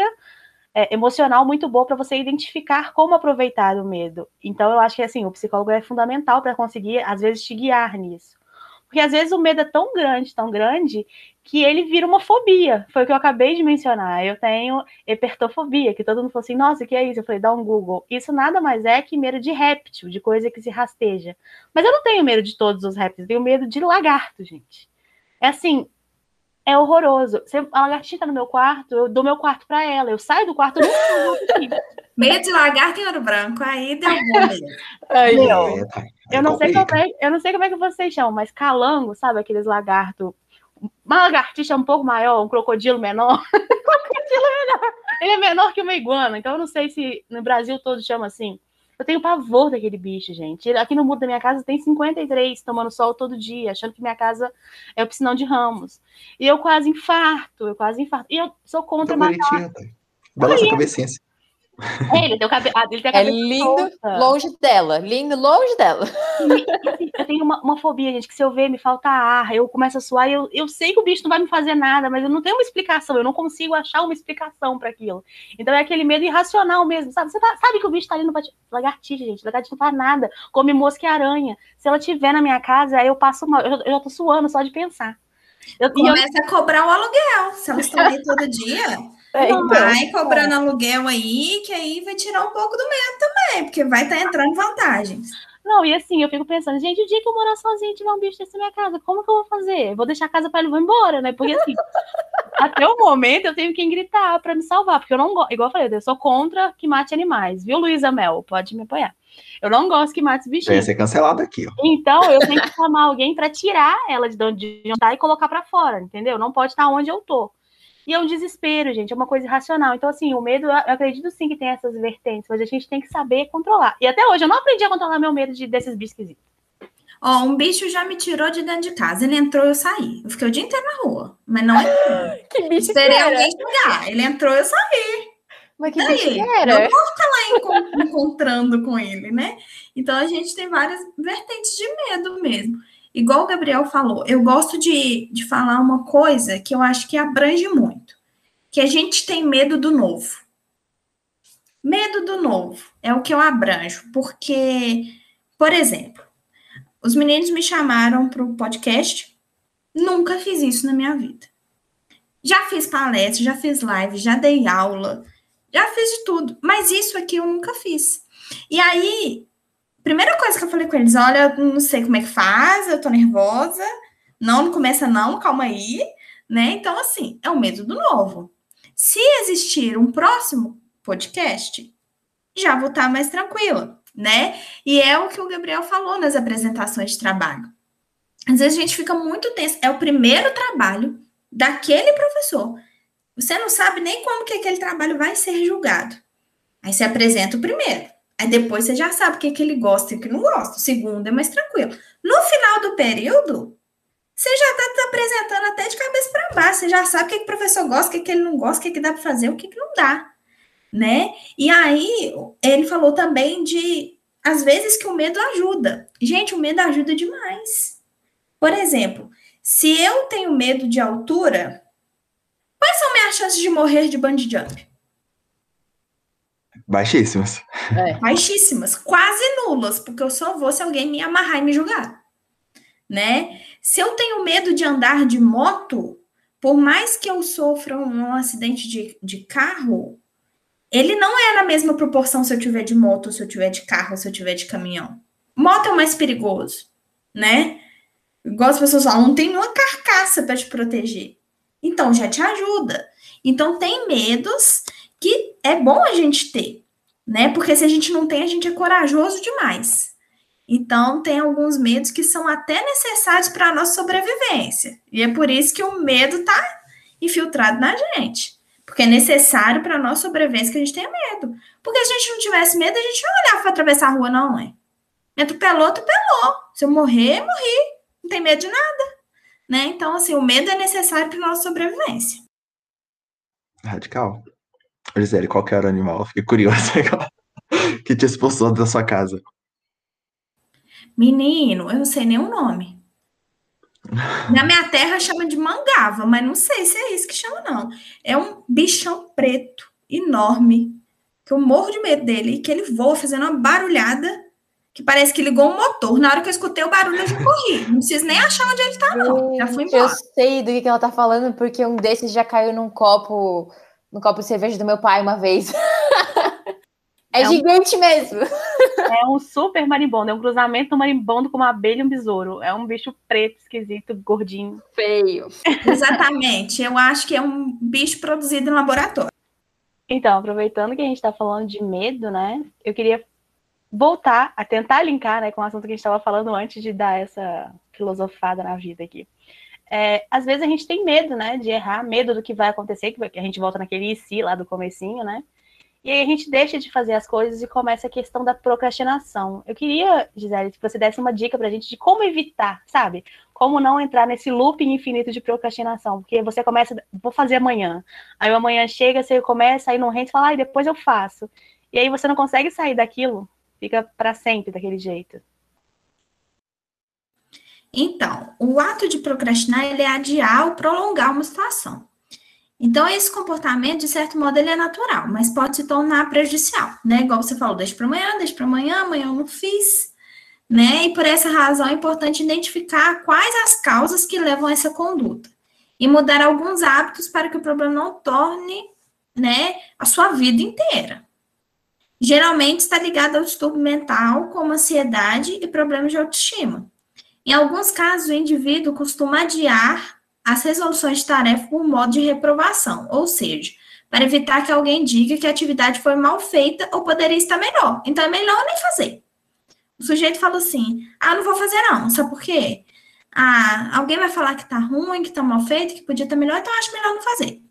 é, emocional muito boa para você identificar como aproveitar o medo. Então, eu acho que assim, o psicólogo é fundamental para conseguir, às vezes, te guiar nisso. Porque às vezes o medo é tão grande, tão grande, que ele vira uma fobia. Foi o que eu acabei de mencionar. Eu tenho hipertofobia, que todo mundo falou assim: nossa, o que é isso? Eu falei: dá um Google. Isso nada mais é que medo de réptil, de coisa que se rasteja. Mas eu não tenho medo de todos os répteis, tenho medo de lagarto, gente. É assim, é horroroso. a lagartixa tá no meu quarto, eu dou meu quarto para ela. Eu saio do quarto, eu não Medo de lagarto em ouro branco, aí deu bom. Aí, tá. eu, não sei como é, eu não sei como é que vocês chamam, mas calango, sabe? Aqueles lagartos. Uma lagartixa um pouco maior, um crocodilo menor. crocodilo menor. Ele é menor que uma iguana, então eu não sei se no Brasil todos chamam assim. Eu tenho pavor daquele bicho, gente. Aqui no muro da minha casa tem 53 tomando sol todo dia, achando que minha casa é o piscinão de ramos. E eu quase infarto, eu quase infarto. E eu sou contra matar. Balança a cabecinha assim. É, ele tem o cabelo. Ah, ele tem a é lindo solta. longe dela, lindo longe dela. eu tenho uma, uma, fobia, gente, que se eu ver me falta ar, eu começo a suar, eu, eu sei que o bicho não vai me fazer nada, mas eu não tenho uma explicação, eu não consigo achar uma explicação para aquilo. Então é aquele medo irracional mesmo, sabe? Você tá, sabe que o bicho tá ali no bate... lagartixa, gente, lagartixa não faz nada, come mosca e aranha. Se ela tiver na minha casa, aí eu passo mal, eu, eu já tô suando só de pensar. Eu, Começa eu... a cobrar o aluguel, se elas estão aí todo dia. É, então, vai cobrando é. aluguel aí, que aí vai tirar um pouco do medo também, porque vai estar tá entrando vantagens. Não, e assim, eu fico pensando, gente, o dia que eu morar sozinha e tiver um bicho desse na minha casa, como que eu vou fazer? vou deixar a casa para ele vou embora, né? Porque assim, até o momento eu tenho que gritar para me salvar, porque eu não gosto, igual eu falei, eu sou contra que mate animais, viu, Luísa Mel? Pode me apoiar. Eu não gosto que mate bichinhos. Vai ser cancelado aqui, ó. Então, eu tenho que chamar alguém para tirar ela de onde está e colocar para fora, entendeu? Não pode estar onde eu tô. E é um desespero, gente, é uma coisa irracional. Então, assim, o medo, eu acredito sim que tem essas vertentes, mas a gente tem que saber controlar. E até hoje eu não aprendi a controlar meu medo de, desses bichos esquisitos. Ó, um bicho já me tirou de dentro de casa. Ele entrou, eu saí. Eu fiquei o dia inteiro na rua, mas não entrou. que bicho Esperei alguém chegar. Ele entrou, eu saí. Mas que bicho que era? Não vou ficar lá encontrando com ele, né? Então a gente tem várias vertentes de medo mesmo. Igual o Gabriel falou, eu gosto de, de falar uma coisa que eu acho que abrange muito, que a gente tem medo do novo. Medo do novo é o que eu abranjo, porque, por exemplo, os meninos me chamaram para o podcast, nunca fiz isso na minha vida. Já fiz palestra, já fiz live, já dei aula, já fiz de tudo, mas isso aqui eu nunca fiz. E aí, Primeira coisa que eu falei com eles, olha, eu não sei como é que faz, eu tô nervosa. Não, não começa não, calma aí, né? Então, assim, é o medo do novo. Se existir um próximo podcast, já vou estar mais tranquila, né? E é o que o Gabriel falou nas apresentações de trabalho. Às vezes a gente fica muito tenso. É o primeiro trabalho daquele professor. Você não sabe nem como que aquele trabalho vai ser julgado. Aí você apresenta o primeiro. Aí depois você já sabe o que, que ele gosta e o que não gosta. O segundo é mais tranquilo. No final do período, você já está te apresentando até de cabeça para baixo. Você já sabe o que, que o professor gosta, o que, que ele não gosta, o que, que dá para fazer, o que, que não dá. Né? E aí, ele falou também de, às vezes, que o medo ajuda. Gente, o medo ajuda demais. Por exemplo, se eu tenho medo de altura, quais são minhas chances de morrer de bungee jump? Baixíssimas. É. Baixíssimas, quase nulas, porque eu só vou se alguém me amarrar e me julgar. Né? Se eu tenho medo de andar de moto, por mais que eu sofra um acidente de, de carro, ele não é na mesma proporção se eu tiver de moto, se eu tiver de carro, se eu tiver de caminhão. Moto é o mais perigoso, né? Igual as pessoas falam, não tem nenhuma carcaça para te proteger. Então já te ajuda. Então tem medos que é bom a gente ter, né? Porque se a gente não tem, a gente é corajoso demais. Então tem alguns medos que são até necessários para a nossa sobrevivência. E é por isso que o medo está infiltrado na gente. Porque é necessário para a nossa sobrevivência que a gente tenha medo. Porque se a gente não tivesse medo, a gente não olhava para atravessar a rua, não, é? Me atropelou, atropelou. Se eu morrer, morri. Não tem medo de nada. Né? Então, assim, o medo é necessário para a nossa sobrevivência. Radical. Gisele, qual que era o animal? Fiquei curiosa que te expulsou da sua casa. Menino, eu não sei nem o nome. Na minha terra chama de mangava, mas não sei se é isso que chama, não. É um bichão preto, enorme, que eu morro de medo dele, e que ele voa fazendo uma barulhada que parece que ligou um motor. Na hora que eu escutei o barulho, eu já corri. Não preciso nem achar onde ele tá, não. Já fui embora. Eu sei do que ela tá falando, porque um desses já caiu num copo, no copo de cerveja do meu pai uma vez. É, é gigante um... mesmo. É um super marimbondo. É um cruzamento do marimbondo com uma abelha e um besouro. É um bicho preto, esquisito, gordinho. Feio. Exatamente. Eu acho que é um bicho produzido em laboratório. Então, aproveitando que a gente está falando de medo, né? Eu queria voltar a tentar linkar né, com o assunto que a gente estava falando antes de dar essa filosofada na vida aqui. É, às vezes a gente tem medo, né, de errar, medo do que vai acontecer, que a gente volta naquele si lá do comecinho, né? E aí a gente deixa de fazer as coisas e começa a questão da procrastinação. Eu queria, Gisele, que você desse uma dica pra gente de como evitar, sabe? Como não entrar nesse looping infinito de procrastinação. Porque você começa, vou fazer amanhã. Aí amanhã chega, você começa, aí não rende, fala, ah, depois eu faço. E aí você não consegue sair daquilo, fica para sempre daquele jeito. Então, o ato de procrastinar, ele é adiar ou prolongar uma situação. Então, esse comportamento, de certo modo, ele é natural, mas pode se tornar prejudicial, né? Igual você falou, deixa para amanhã, deixa para amanhã, amanhã eu não fiz, né? E por essa razão é importante identificar quais as causas que levam a essa conduta e mudar alguns hábitos para que o problema não torne, né, a sua vida inteira. Geralmente está ligado ao distúrbio mental, como ansiedade e problemas de autoestima. Em alguns casos, o indivíduo costuma adiar as resoluções de tarefa por modo de reprovação, ou seja, para evitar que alguém diga que a atividade foi mal feita ou poderia estar melhor. Então é melhor nem fazer. O sujeito fala assim: ah, não vou fazer não, sabe por quê? Ah, alguém vai falar que tá ruim, que tá mal feito, que podia estar melhor, então acho melhor não fazer.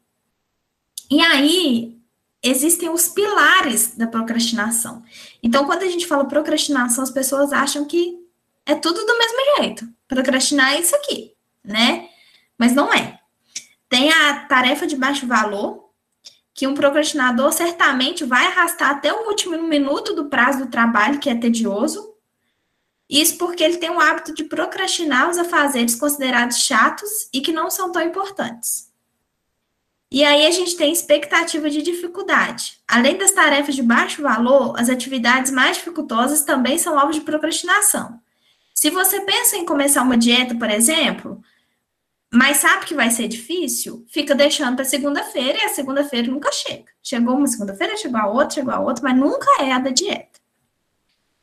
E aí, existem os pilares da procrastinação. Então, quando a gente fala procrastinação, as pessoas acham que é tudo do mesmo jeito. Procrastinar é isso aqui, né? Mas não é. Tem a tarefa de baixo valor, que um procrastinador certamente vai arrastar até o último minuto do prazo do trabalho, que é tedioso. Isso porque ele tem o hábito de procrastinar os afazeres considerados chatos e que não são tão importantes. E aí a gente tem expectativa de dificuldade. Além das tarefas de baixo valor, as atividades mais dificultosas também são alvo de procrastinação. Se você pensa em começar uma dieta, por exemplo, mas sabe que vai ser difícil? Fica deixando para segunda-feira e a segunda-feira nunca chega. Chegou uma segunda-feira, chegou a outra, chegou a outra, mas nunca é a da dieta.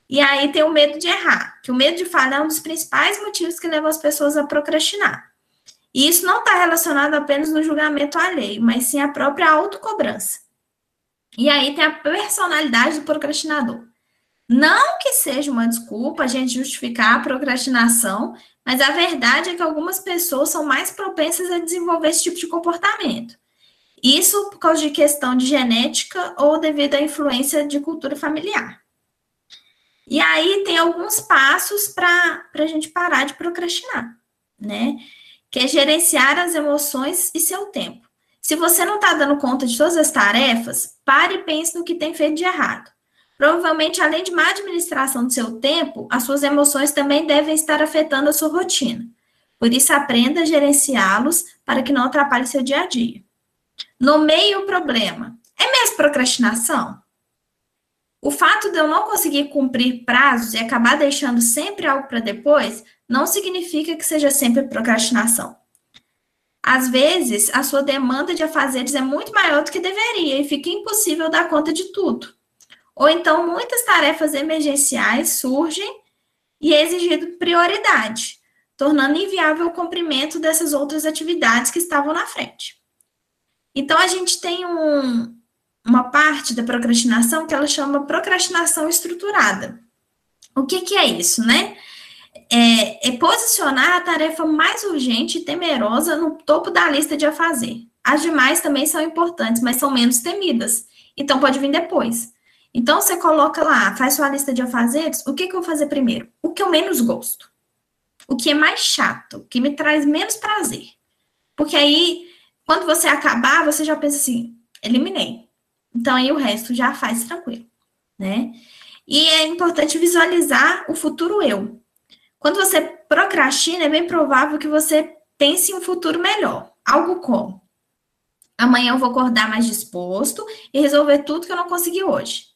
E aí tem o medo de errar, que o medo de falhar é um dos principais motivos que levam as pessoas a procrastinar. E isso não está relacionado apenas no julgamento alheio, mas sim à própria autocobrança. E aí tem a personalidade do procrastinador. Não que seja uma desculpa a gente justificar a procrastinação, mas a verdade é que algumas pessoas são mais propensas a desenvolver esse tipo de comportamento. Isso por causa de questão de genética ou devido à influência de cultura familiar. E aí tem alguns passos para a gente parar de procrastinar, né? Que é gerenciar as emoções e seu tempo. Se você não está dando conta de todas as tarefas, pare e pense no que tem feito de errado. Provavelmente, além de má administração do seu tempo, as suas emoções também devem estar afetando a sua rotina. Por isso, aprenda a gerenciá-los para que não atrapalhe seu dia a dia. Nomeie o problema. É mesmo procrastinação? O fato de eu não conseguir cumprir prazos e acabar deixando sempre algo para depois não significa que seja sempre procrastinação. Às vezes, a sua demanda de afazeres é muito maior do que deveria e fica impossível dar conta de tudo. Ou então, muitas tarefas emergenciais surgem e é exigido prioridade, tornando inviável o cumprimento dessas outras atividades que estavam na frente. Então, a gente tem um, uma parte da procrastinação que ela chama procrastinação estruturada. O que, que é isso, né? É, é, posicionar a tarefa mais urgente e temerosa no topo da lista de a fazer. As demais também são importantes, mas são menos temidas. Então, pode vir depois. Então, você coloca lá, faz sua lista de afazeres, o que, que eu vou fazer primeiro? O que eu menos gosto. O que é mais chato, o que me traz menos prazer. Porque aí, quando você acabar, você já pensa assim, eliminei. Então, aí o resto já faz tranquilo, né? E é importante visualizar o futuro eu. Quando você procrastina, é bem provável que você pense em um futuro melhor. Algo como: amanhã eu vou acordar mais disposto e resolver tudo que eu não consegui hoje.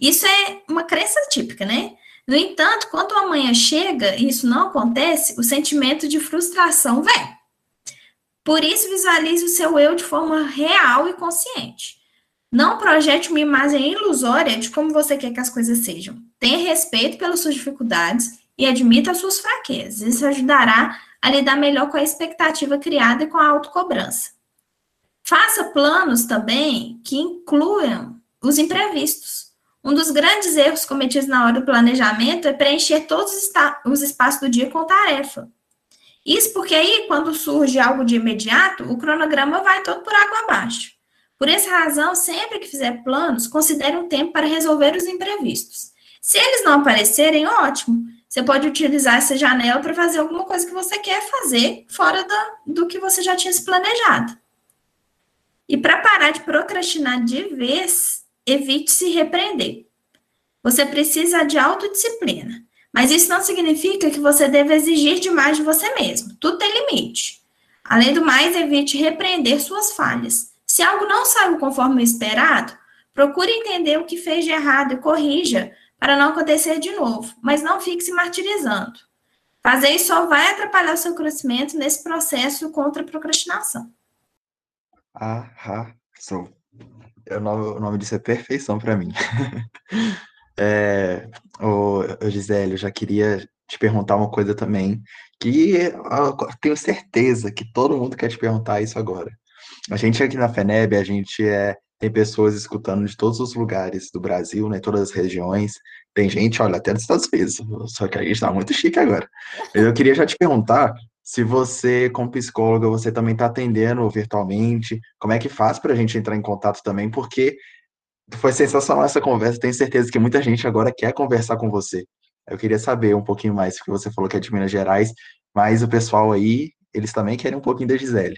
Isso é uma crença típica, né? No entanto, quando amanhã chega e isso não acontece, o sentimento de frustração vem. Por isso, visualize o seu eu de forma real e consciente. Não projete uma imagem ilusória de como você quer que as coisas sejam. Tenha respeito pelas suas dificuldades e admita as suas fraquezas. Isso ajudará a lidar melhor com a expectativa criada e com a autocobrança. Faça planos também que incluam os imprevistos. Um dos grandes erros cometidos na hora do planejamento é preencher todos os espaços do dia com tarefa. Isso porque aí, quando surge algo de imediato, o cronograma vai todo por água abaixo. Por essa razão, sempre que fizer planos, considere um tempo para resolver os imprevistos. Se eles não aparecerem, ótimo. Você pode utilizar essa janela para fazer alguma coisa que você quer fazer fora do, do que você já tinha se planejado. E para parar de procrastinar de vez, evite se repreender. Você precisa de autodisciplina. Mas isso não significa que você deve exigir demais de você mesmo. Tudo tem limite. Além do mais, evite repreender suas falhas. Se algo não saiu conforme o esperado, procure entender o que fez de errado e corrija para não acontecer de novo, mas não fique se martirizando. Fazer isso só vai atrapalhar o seu crescimento nesse processo contra a procrastinação. Arrasou. O nome, o nome disso é perfeição para mim. é, ô, Gisele, eu já queria te perguntar uma coisa também, que tenho certeza que todo mundo quer te perguntar isso agora. A gente aqui na FENEB, a gente é, tem pessoas escutando de todos os lugares do Brasil, né, todas as regiões. Tem gente, olha, até dos Estados Unidos, só que a gente está muito chique agora. Eu queria já te perguntar se você, como psicóloga, você também está atendendo virtualmente, como é que faz para a gente entrar em contato também, porque foi sensacional essa conversa, tenho certeza que muita gente agora quer conversar com você. Eu queria saber um pouquinho mais, porque você falou que é de Minas Gerais, mas o pessoal aí, eles também querem um pouquinho da Gisele.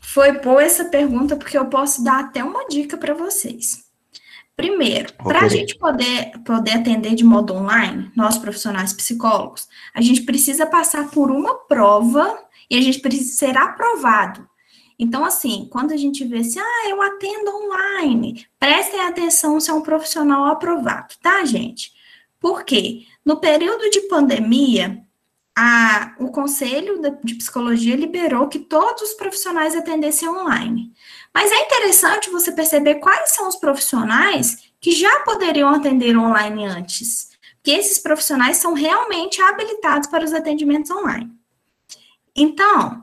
Foi boa essa pergunta, porque eu posso dar até uma dica para vocês. Primeiro, para a gente poder, poder atender de modo online, nós profissionais psicólogos, a gente precisa passar por uma prova e a gente precisa ser aprovado. Então, assim, quando a gente vê assim, ah, eu atendo online, prestem atenção se é um profissional aprovado, tá, gente? Por quê? No período de pandemia, a, o Conselho de Psicologia liberou que todos os profissionais atendessem online. Mas é interessante você perceber quais são os profissionais que já poderiam atender online antes, porque esses profissionais são realmente habilitados para os atendimentos online. Então,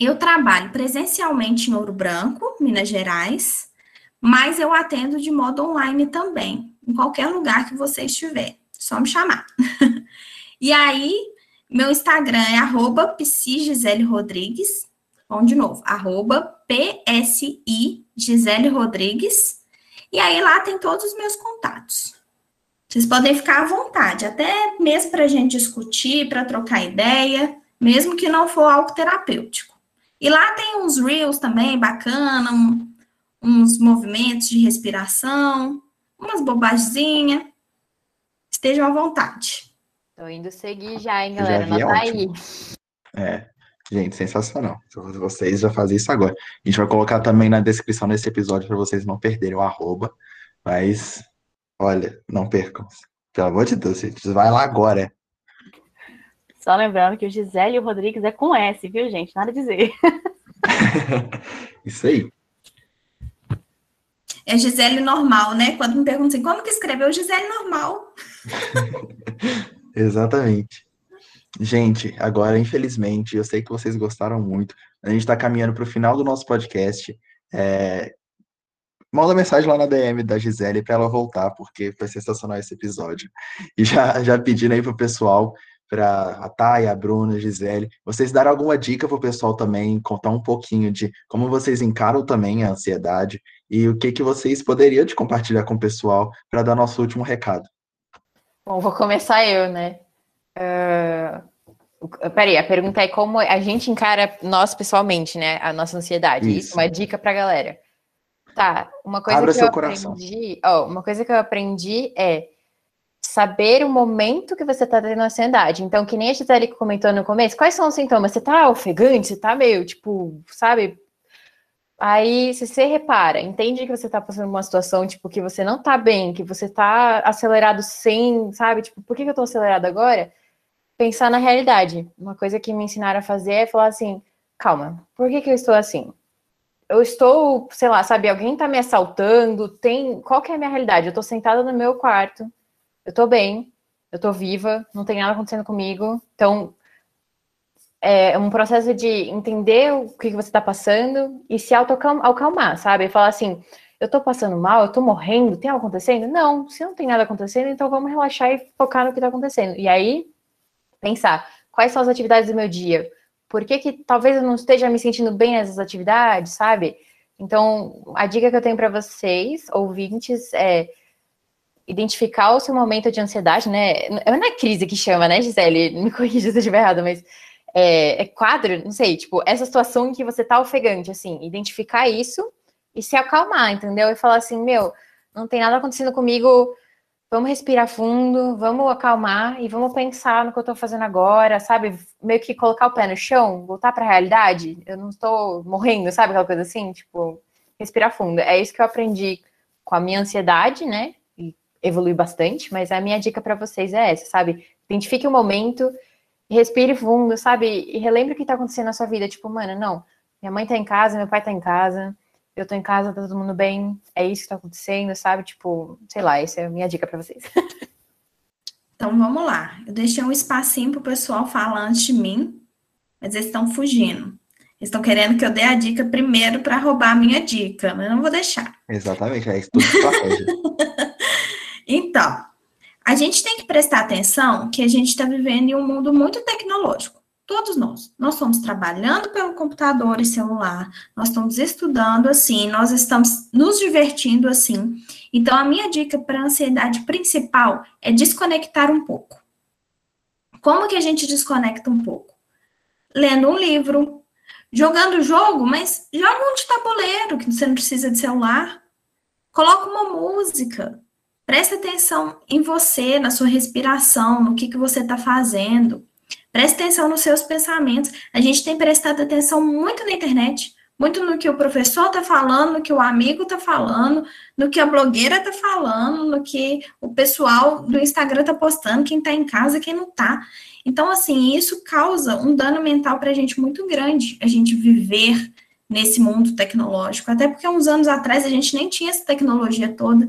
eu trabalho presencialmente em Ouro Branco, Minas Gerais, mas eu atendo de modo online também, em qualquer lugar que você estiver, só me chamar. e aí, meu Instagram é arroba Rodrigues. Vamos de novo, arroba PSI Gisele Rodrigues. E aí lá tem todos os meus contatos. Vocês podem ficar à vontade, até mesmo para a gente discutir, para trocar ideia, mesmo que não for algo terapêutico. E lá tem uns reels também bacana, um, uns movimentos de respiração, umas bobaginhas. Estejam à vontade. Tô indo seguir já, hein, galera? Não tá aí. É. Gente, sensacional. Vocês já fazem isso agora. A gente vai colocar também na descrição desse episódio para vocês não perderem o arroba. Mas, olha, não percam. Pelo amor de Deus, gente. Vai lá agora. Só lembrando que o Gisele Rodrigues é com S, viu, gente? Nada a dizer. isso aí. É Gisele normal, né? Quando me perguntam assim, como que escreveu Gisele normal? Exatamente. Gente, agora, infelizmente, eu sei que vocês gostaram muito. A gente está caminhando para o final do nosso podcast. É... Manda mensagem lá na DM da Gisele para ela voltar, porque foi sensacional esse episódio. E já, já pedindo aí para o pessoal, para a Thay, a Bruna, a Gisele, vocês darem alguma dica para o pessoal também, contar um pouquinho de como vocês encaram também a ansiedade e o que, que vocês poderiam de compartilhar com o pessoal para dar nosso último recado. Bom, vou começar eu, né? Uh, peraí, a pergunta é como a gente encara nós pessoalmente, né? A nossa ansiedade. Isso, Isso uma dica para a galera. Tá, uma coisa Abra que eu aprendi. Oh, uma coisa que eu aprendi é saber o momento que você tá tendo ansiedade. Então, que nem a Gisele comentou no começo, quais são os sintomas? Você tá ofegante? Você tá meio, tipo, sabe, Aí, se você repara, entende que você está passando uma situação, tipo, que você não está bem, que você está acelerado sem, sabe? Tipo, por que, que eu estou acelerado agora? Pensar na realidade. Uma coisa que me ensinaram a fazer é falar assim, calma, por que, que eu estou assim? Eu estou, sei lá, sabe, alguém está me assaltando, tem... Qual que é a minha realidade? Eu estou sentada no meu quarto, eu estou bem, eu estou viva, não tem nada acontecendo comigo, então é um processo de entender o que você está passando e se autoacalmar, sabe? Falar assim, eu estou passando mal, eu estou morrendo, tem algo acontecendo? Não, se não tem nada acontecendo, então vamos relaxar e focar no que está acontecendo. E aí, pensar, quais são as atividades do meu dia? Por que que talvez eu não esteja me sentindo bem nessas atividades, sabe? Então, a dica que eu tenho para vocês, ouvintes, é identificar o seu momento de ansiedade, né? Não é crise que chama, né, Gisele? Me corrija se eu estiver errado, mas é, é, quadro, não sei, tipo, essa situação em que você tá ofegante, assim, identificar isso e se acalmar, entendeu? E falar assim, meu, não tem nada acontecendo comigo, vamos respirar fundo, vamos acalmar e vamos pensar no que eu tô fazendo agora, sabe? Meio que colocar o pé no chão, voltar para a realidade. Eu não estou morrendo, sabe? Aquela coisa assim, tipo, respirar fundo. É isso que eu aprendi com a minha ansiedade, né? E evolui bastante, mas a minha dica para vocês é essa, sabe? Identifique o momento respire fundo, sabe? E relembre o que tá acontecendo na sua vida. Tipo, mano, não. Minha mãe tá em casa, meu pai tá em casa, eu tô em casa, tá todo mundo bem. É isso que tá acontecendo, sabe? Tipo, sei lá, essa é a minha dica para vocês. Então vamos lá. Eu deixei um espacinho pro pessoal falar antes de mim, mas eles estão fugindo. Eles estão querendo que eu dê a dica primeiro para roubar a minha dica, mas eu não vou deixar. Exatamente, é isso tudo estratégia. então, a gente tem que prestar atenção que a gente está vivendo em um mundo muito tecnológico. Todos nós. Nós estamos trabalhando pelo computador e celular, nós estamos estudando assim, nós estamos nos divertindo assim. Então, a minha dica para a ansiedade principal é desconectar um pouco. Como que a gente desconecta um pouco? Lendo um livro, jogando jogo, mas joga um de tabuleiro, que você não precisa de celular. Coloca uma música, Preste atenção em você, na sua respiração, no que, que você está fazendo. Preste atenção nos seus pensamentos. A gente tem prestado atenção muito na internet, muito no que o professor está falando, no que o amigo está falando, no que a blogueira está falando, no que o pessoal do Instagram está postando, quem está em casa, quem não está. Então, assim, isso causa um dano mental para a gente muito grande, a gente viver nesse mundo tecnológico. Até porque uns anos atrás a gente nem tinha essa tecnologia toda.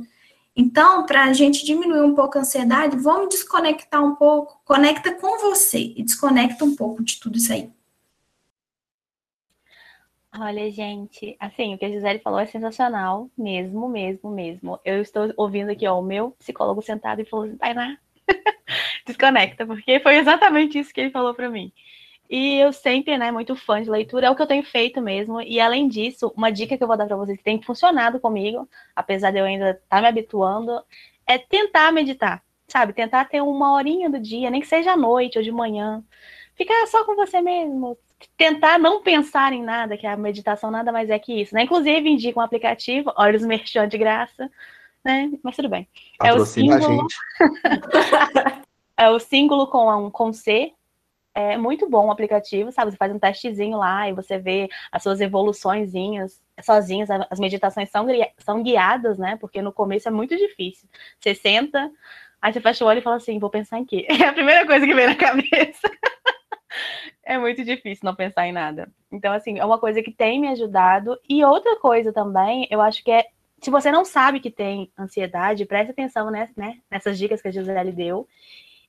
Então, para a gente diminuir um pouco a ansiedade, vamos desconectar um pouco, conecta com você e desconecta um pouco de tudo isso aí. Olha, gente, assim, o que a Gisele falou é sensacional, mesmo, mesmo, mesmo. Eu estou ouvindo aqui, ó, o meu psicólogo sentado e falou assim, Tainá, desconecta, porque foi exatamente isso que ele falou para mim. E eu sempre, né, muito fã de leitura, é o que eu tenho feito mesmo. E além disso, uma dica que eu vou dar para vocês que tem funcionado comigo, apesar de eu ainda estar tá me habituando, é tentar meditar, sabe? Tentar ter uma horinha do dia, nem que seja à noite ou de manhã. Ficar só com você mesmo. Tentar não pensar em nada, que a meditação nada mais é que isso, né? Inclusive, indica um aplicativo, olha os merchan de graça, né? Mas tudo bem. Patrocina é o símbolo... é o símbolo com, um, com C, É muito bom o aplicativo, sabe? Você faz um testezinho lá e você vê as suas evoluçõezinhas sozinhas. As meditações são, são guiadas, né? Porque no começo é muito difícil. Você senta, aí você fecha o olho e fala assim: vou pensar em quê? É a primeira coisa que vem na cabeça. é muito difícil não pensar em nada. Então, assim, é uma coisa que tem me ajudado. E outra coisa também, eu acho que é. Se você não sabe que tem ansiedade, preste atenção né, nessas dicas que a Gisele deu.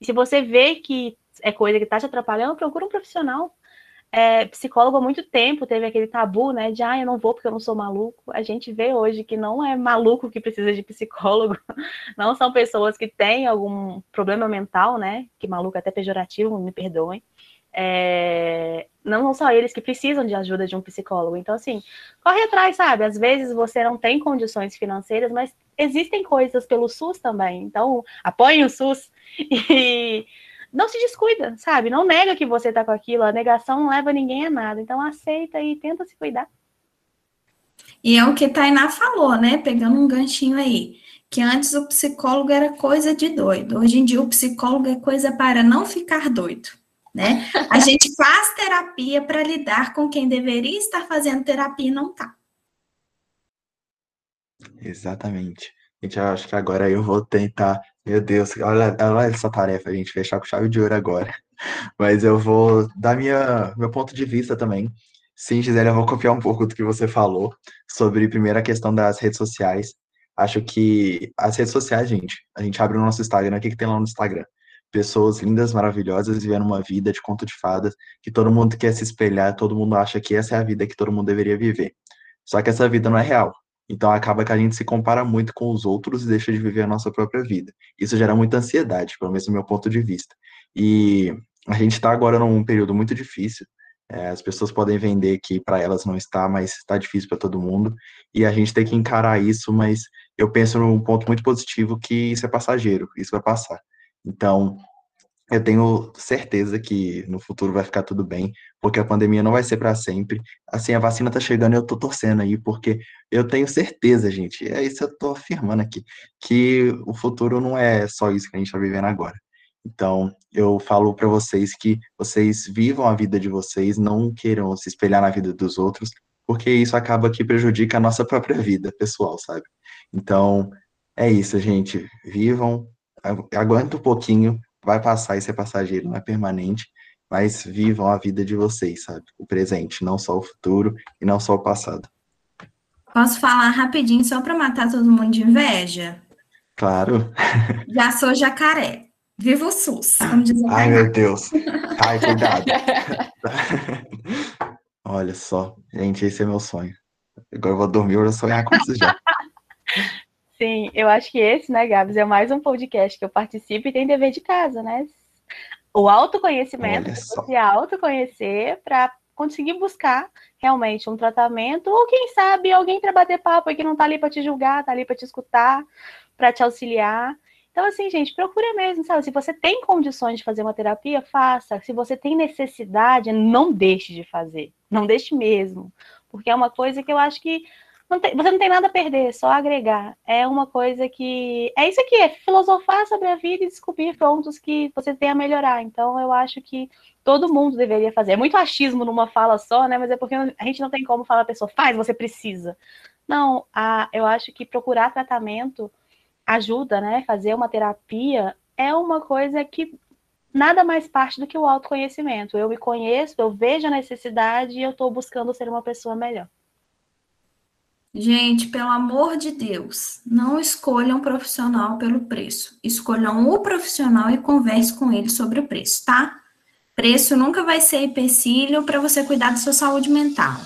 E se você vê que é coisa que está te atrapalhando, procura um profissional. É, psicólogo há muito tempo teve aquele tabu, né, de ah, eu não vou porque eu não sou maluco. A gente vê hoje que não é maluco que precisa de psicólogo, não são pessoas que têm algum problema mental, né, que maluco é até pejorativo, me perdoem. É, não são só eles que precisam de ajuda de um psicólogo. Então, assim, corre atrás, sabe? Às vezes você não tem condições financeiras, mas existem coisas pelo SUS também. Então, apoie o SUS e não se descuida, sabe? Não nega que você tá com aquilo, a negação não leva ninguém a nada. Então aceita e tenta se cuidar. E é o que Tainá falou, né? Pegando um ganchinho aí. Que antes o psicólogo era coisa de doido. Hoje em dia o psicólogo é coisa para não ficar doido. Né? A gente faz terapia para lidar com quem deveria estar fazendo terapia e não está. Exatamente. Gente, eu acho que agora eu vou tentar meu Deus, olha, olha essa tarefa, gente fechar com chave de ouro agora. Mas eu vou dar minha, meu ponto de vista também. Sim, Gisele, eu vou copiar um pouco do que você falou sobre, primeiro, a questão das redes sociais. Acho que as redes sociais, gente, a gente abre o nosso Instagram, o que, que tem lá no Instagram? Pessoas lindas, maravilhosas, vivendo uma vida de conto de fadas, que todo mundo quer se espelhar, todo mundo acha que essa é a vida que todo mundo deveria viver. Só que essa vida não é real. Então acaba que a gente se compara muito com os outros e deixa de viver a nossa própria vida. Isso gera muita ansiedade, pelo menos do meu ponto de vista. E a gente está agora num período muito difícil. É, as pessoas podem vender que para elas não está, mas está difícil para todo mundo. E a gente tem que encarar isso, mas eu penso num ponto muito positivo que isso é passageiro, isso vai passar. Então, eu tenho certeza que no futuro vai ficar tudo bem, porque a pandemia não vai ser para sempre. Assim, a vacina tá chegando e eu tô torcendo aí, porque eu tenho certeza, gente, é isso que eu tô afirmando aqui, que o futuro não é só isso que a gente tá vivendo agora. Então, eu falo para vocês que vocês vivam a vida de vocês, não queiram se espelhar na vida dos outros, porque isso acaba que prejudica a nossa própria vida pessoal, sabe? Então, é isso, gente. Vivam, aguenta um pouquinho, vai passar e ser passageiro, não é permanente, mas vivam a vida de vocês, sabe? O presente, não só o futuro e não só o passado. Posso falar rapidinho só para matar todo mundo de inveja? Claro. Já sou jacaré. Viva o SUS, como diz Ai, meu Deus. Ai, cuidado. Olha só, gente, esse é meu sonho. Agora eu vou dormir, eu vou sonhar com isso já. Sim, eu acho que esse, né, Gabs, é mais um podcast que eu participo e tem dever de casa, né? O autoconhecimento, se autoconhecer para conseguir buscar realmente um tratamento, ou quem sabe alguém para bater papo e que não tá ali para te julgar, tá ali para te escutar, para te auxiliar. Então, assim, gente, procura mesmo, sabe? Se você tem condições de fazer uma terapia, faça. Se você tem necessidade, não deixe de fazer. Não deixe mesmo. Porque é uma coisa que eu acho que não tem, você não tem nada a perder, só agregar. É uma coisa que. É isso aqui, é filosofar sobre a vida e descobrir pontos que você tem a melhorar. Então, eu acho que todo mundo deveria fazer. É muito achismo numa fala só, né? Mas é porque a gente não tem como falar a pessoa, faz, você precisa. Não, a, eu acho que procurar tratamento ajuda, né? Fazer uma terapia é uma coisa que nada mais parte do que o autoconhecimento. Eu me conheço, eu vejo a necessidade e eu estou buscando ser uma pessoa melhor. Gente, pelo amor de Deus, não escolham um profissional pelo preço. Escolham o profissional e converse com ele sobre o preço, tá? Preço nunca vai ser empecilho para você cuidar da sua saúde mental.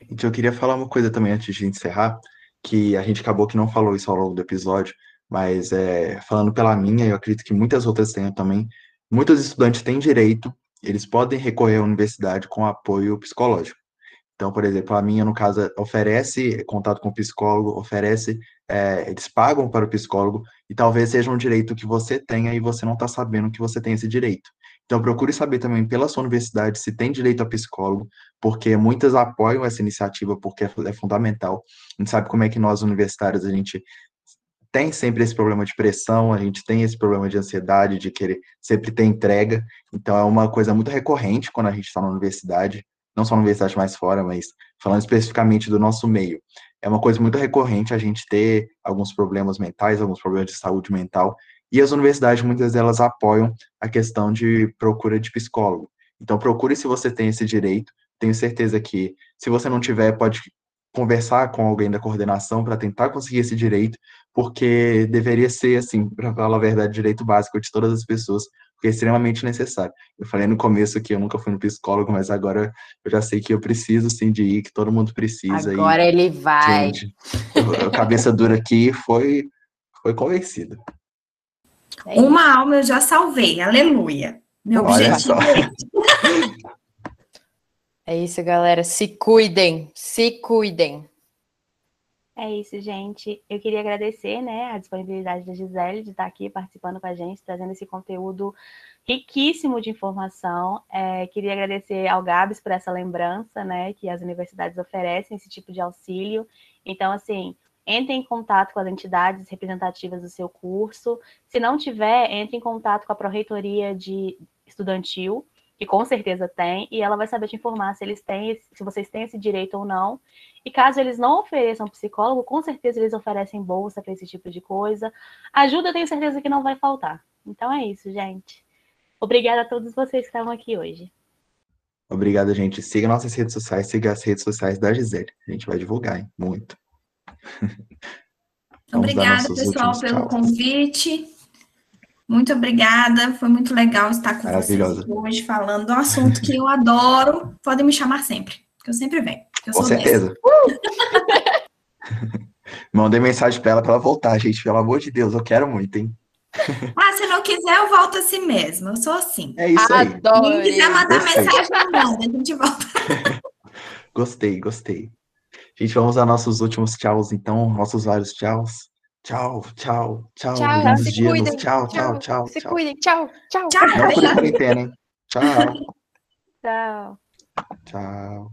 Gente, eu queria falar uma coisa também antes de encerrar, que a gente acabou que não falou isso ao longo do episódio, mas é, falando pela minha, eu acredito que muitas outras tenham também. Muitos estudantes têm direito, eles podem recorrer à universidade com apoio psicológico. Então, por exemplo, a minha, no caso, oferece contato com o psicólogo, oferece, é, eles pagam para o psicólogo, e talvez seja um direito que você tenha e você não está sabendo que você tem esse direito. Então, procure saber também pela sua universidade se tem direito a psicólogo, porque muitas apoiam essa iniciativa, porque é, é fundamental. A gente sabe como é que nós, universitários, a gente tem sempre esse problema de pressão, a gente tem esse problema de ansiedade, de querer sempre ter entrega. Então, é uma coisa muito recorrente quando a gente está na universidade, não só na universidade mais fora, mas falando especificamente do nosso meio. É uma coisa muito recorrente a gente ter alguns problemas mentais, alguns problemas de saúde mental, e as universidades, muitas delas apoiam a questão de procura de psicólogo. Então, procure se você tem esse direito. Tenho certeza que, se você não tiver, pode conversar com alguém da coordenação para tentar conseguir esse direito, porque deveria ser, assim, para falar a verdade, direito básico de todas as pessoas, porque é extremamente necessário. Eu falei no começo que eu nunca fui no psicólogo, mas agora eu já sei que eu preciso, sim, de ir, que todo mundo precisa. Agora e, ele vai. Gente, a cabeça dura aqui foi, foi convencida. É Uma alma eu já salvei, aleluia. Meu Olha objetivo é, é isso, galera. Se cuidem, se cuidem. É isso, gente. Eu queria agradecer né, a disponibilidade da Gisele de estar aqui participando com a gente, trazendo esse conteúdo riquíssimo de informação. É, queria agradecer ao Gabs por essa lembrança, né, que as universidades oferecem esse tipo de auxílio. Então, assim, entre em contato com as entidades representativas do seu curso. Se não tiver, entre em contato com a Proreitoria de Estudantil, que com certeza tem, e ela vai saber te informar se eles têm, se vocês têm esse direito ou não. E caso eles não ofereçam psicólogo, com certeza eles oferecem bolsa para esse tipo de coisa. Ajuda, eu tenho certeza que não vai faltar. Então é isso, gente. Obrigada a todos vocês que estavam aqui hoje. Obrigado, gente. Siga nossas redes sociais, siga as redes sociais da Gisele. A gente vai divulgar, hein? Muito. Obrigada, pessoal, pelo tchau. convite. Muito obrigada, foi muito legal estar com vocês hoje falando de um assunto que eu adoro. Podem me chamar sempre, que eu sempre venho. com certeza. Mandei mensagem para ela para ela voltar, gente. Pelo amor de Deus, eu quero muito, hein? Ah, se não quiser, eu volto assim mesmo. Eu sou assim. É isso aí. Adoro. Quem quiser mandar gostei. mensagem, não manda. A gente volta. gostei, gostei. Gente, vamos a nossos últimos tchauz, então. Nossos vários tchauz. Tchau, tchau, tchau. Tchau, se dias. cuidem. Tchau, tchau, tchau. Se tchau. cuidem. Tchau, tchau. Tchau. Não por quarentena, hein? Tchau. Tchau. Tchau.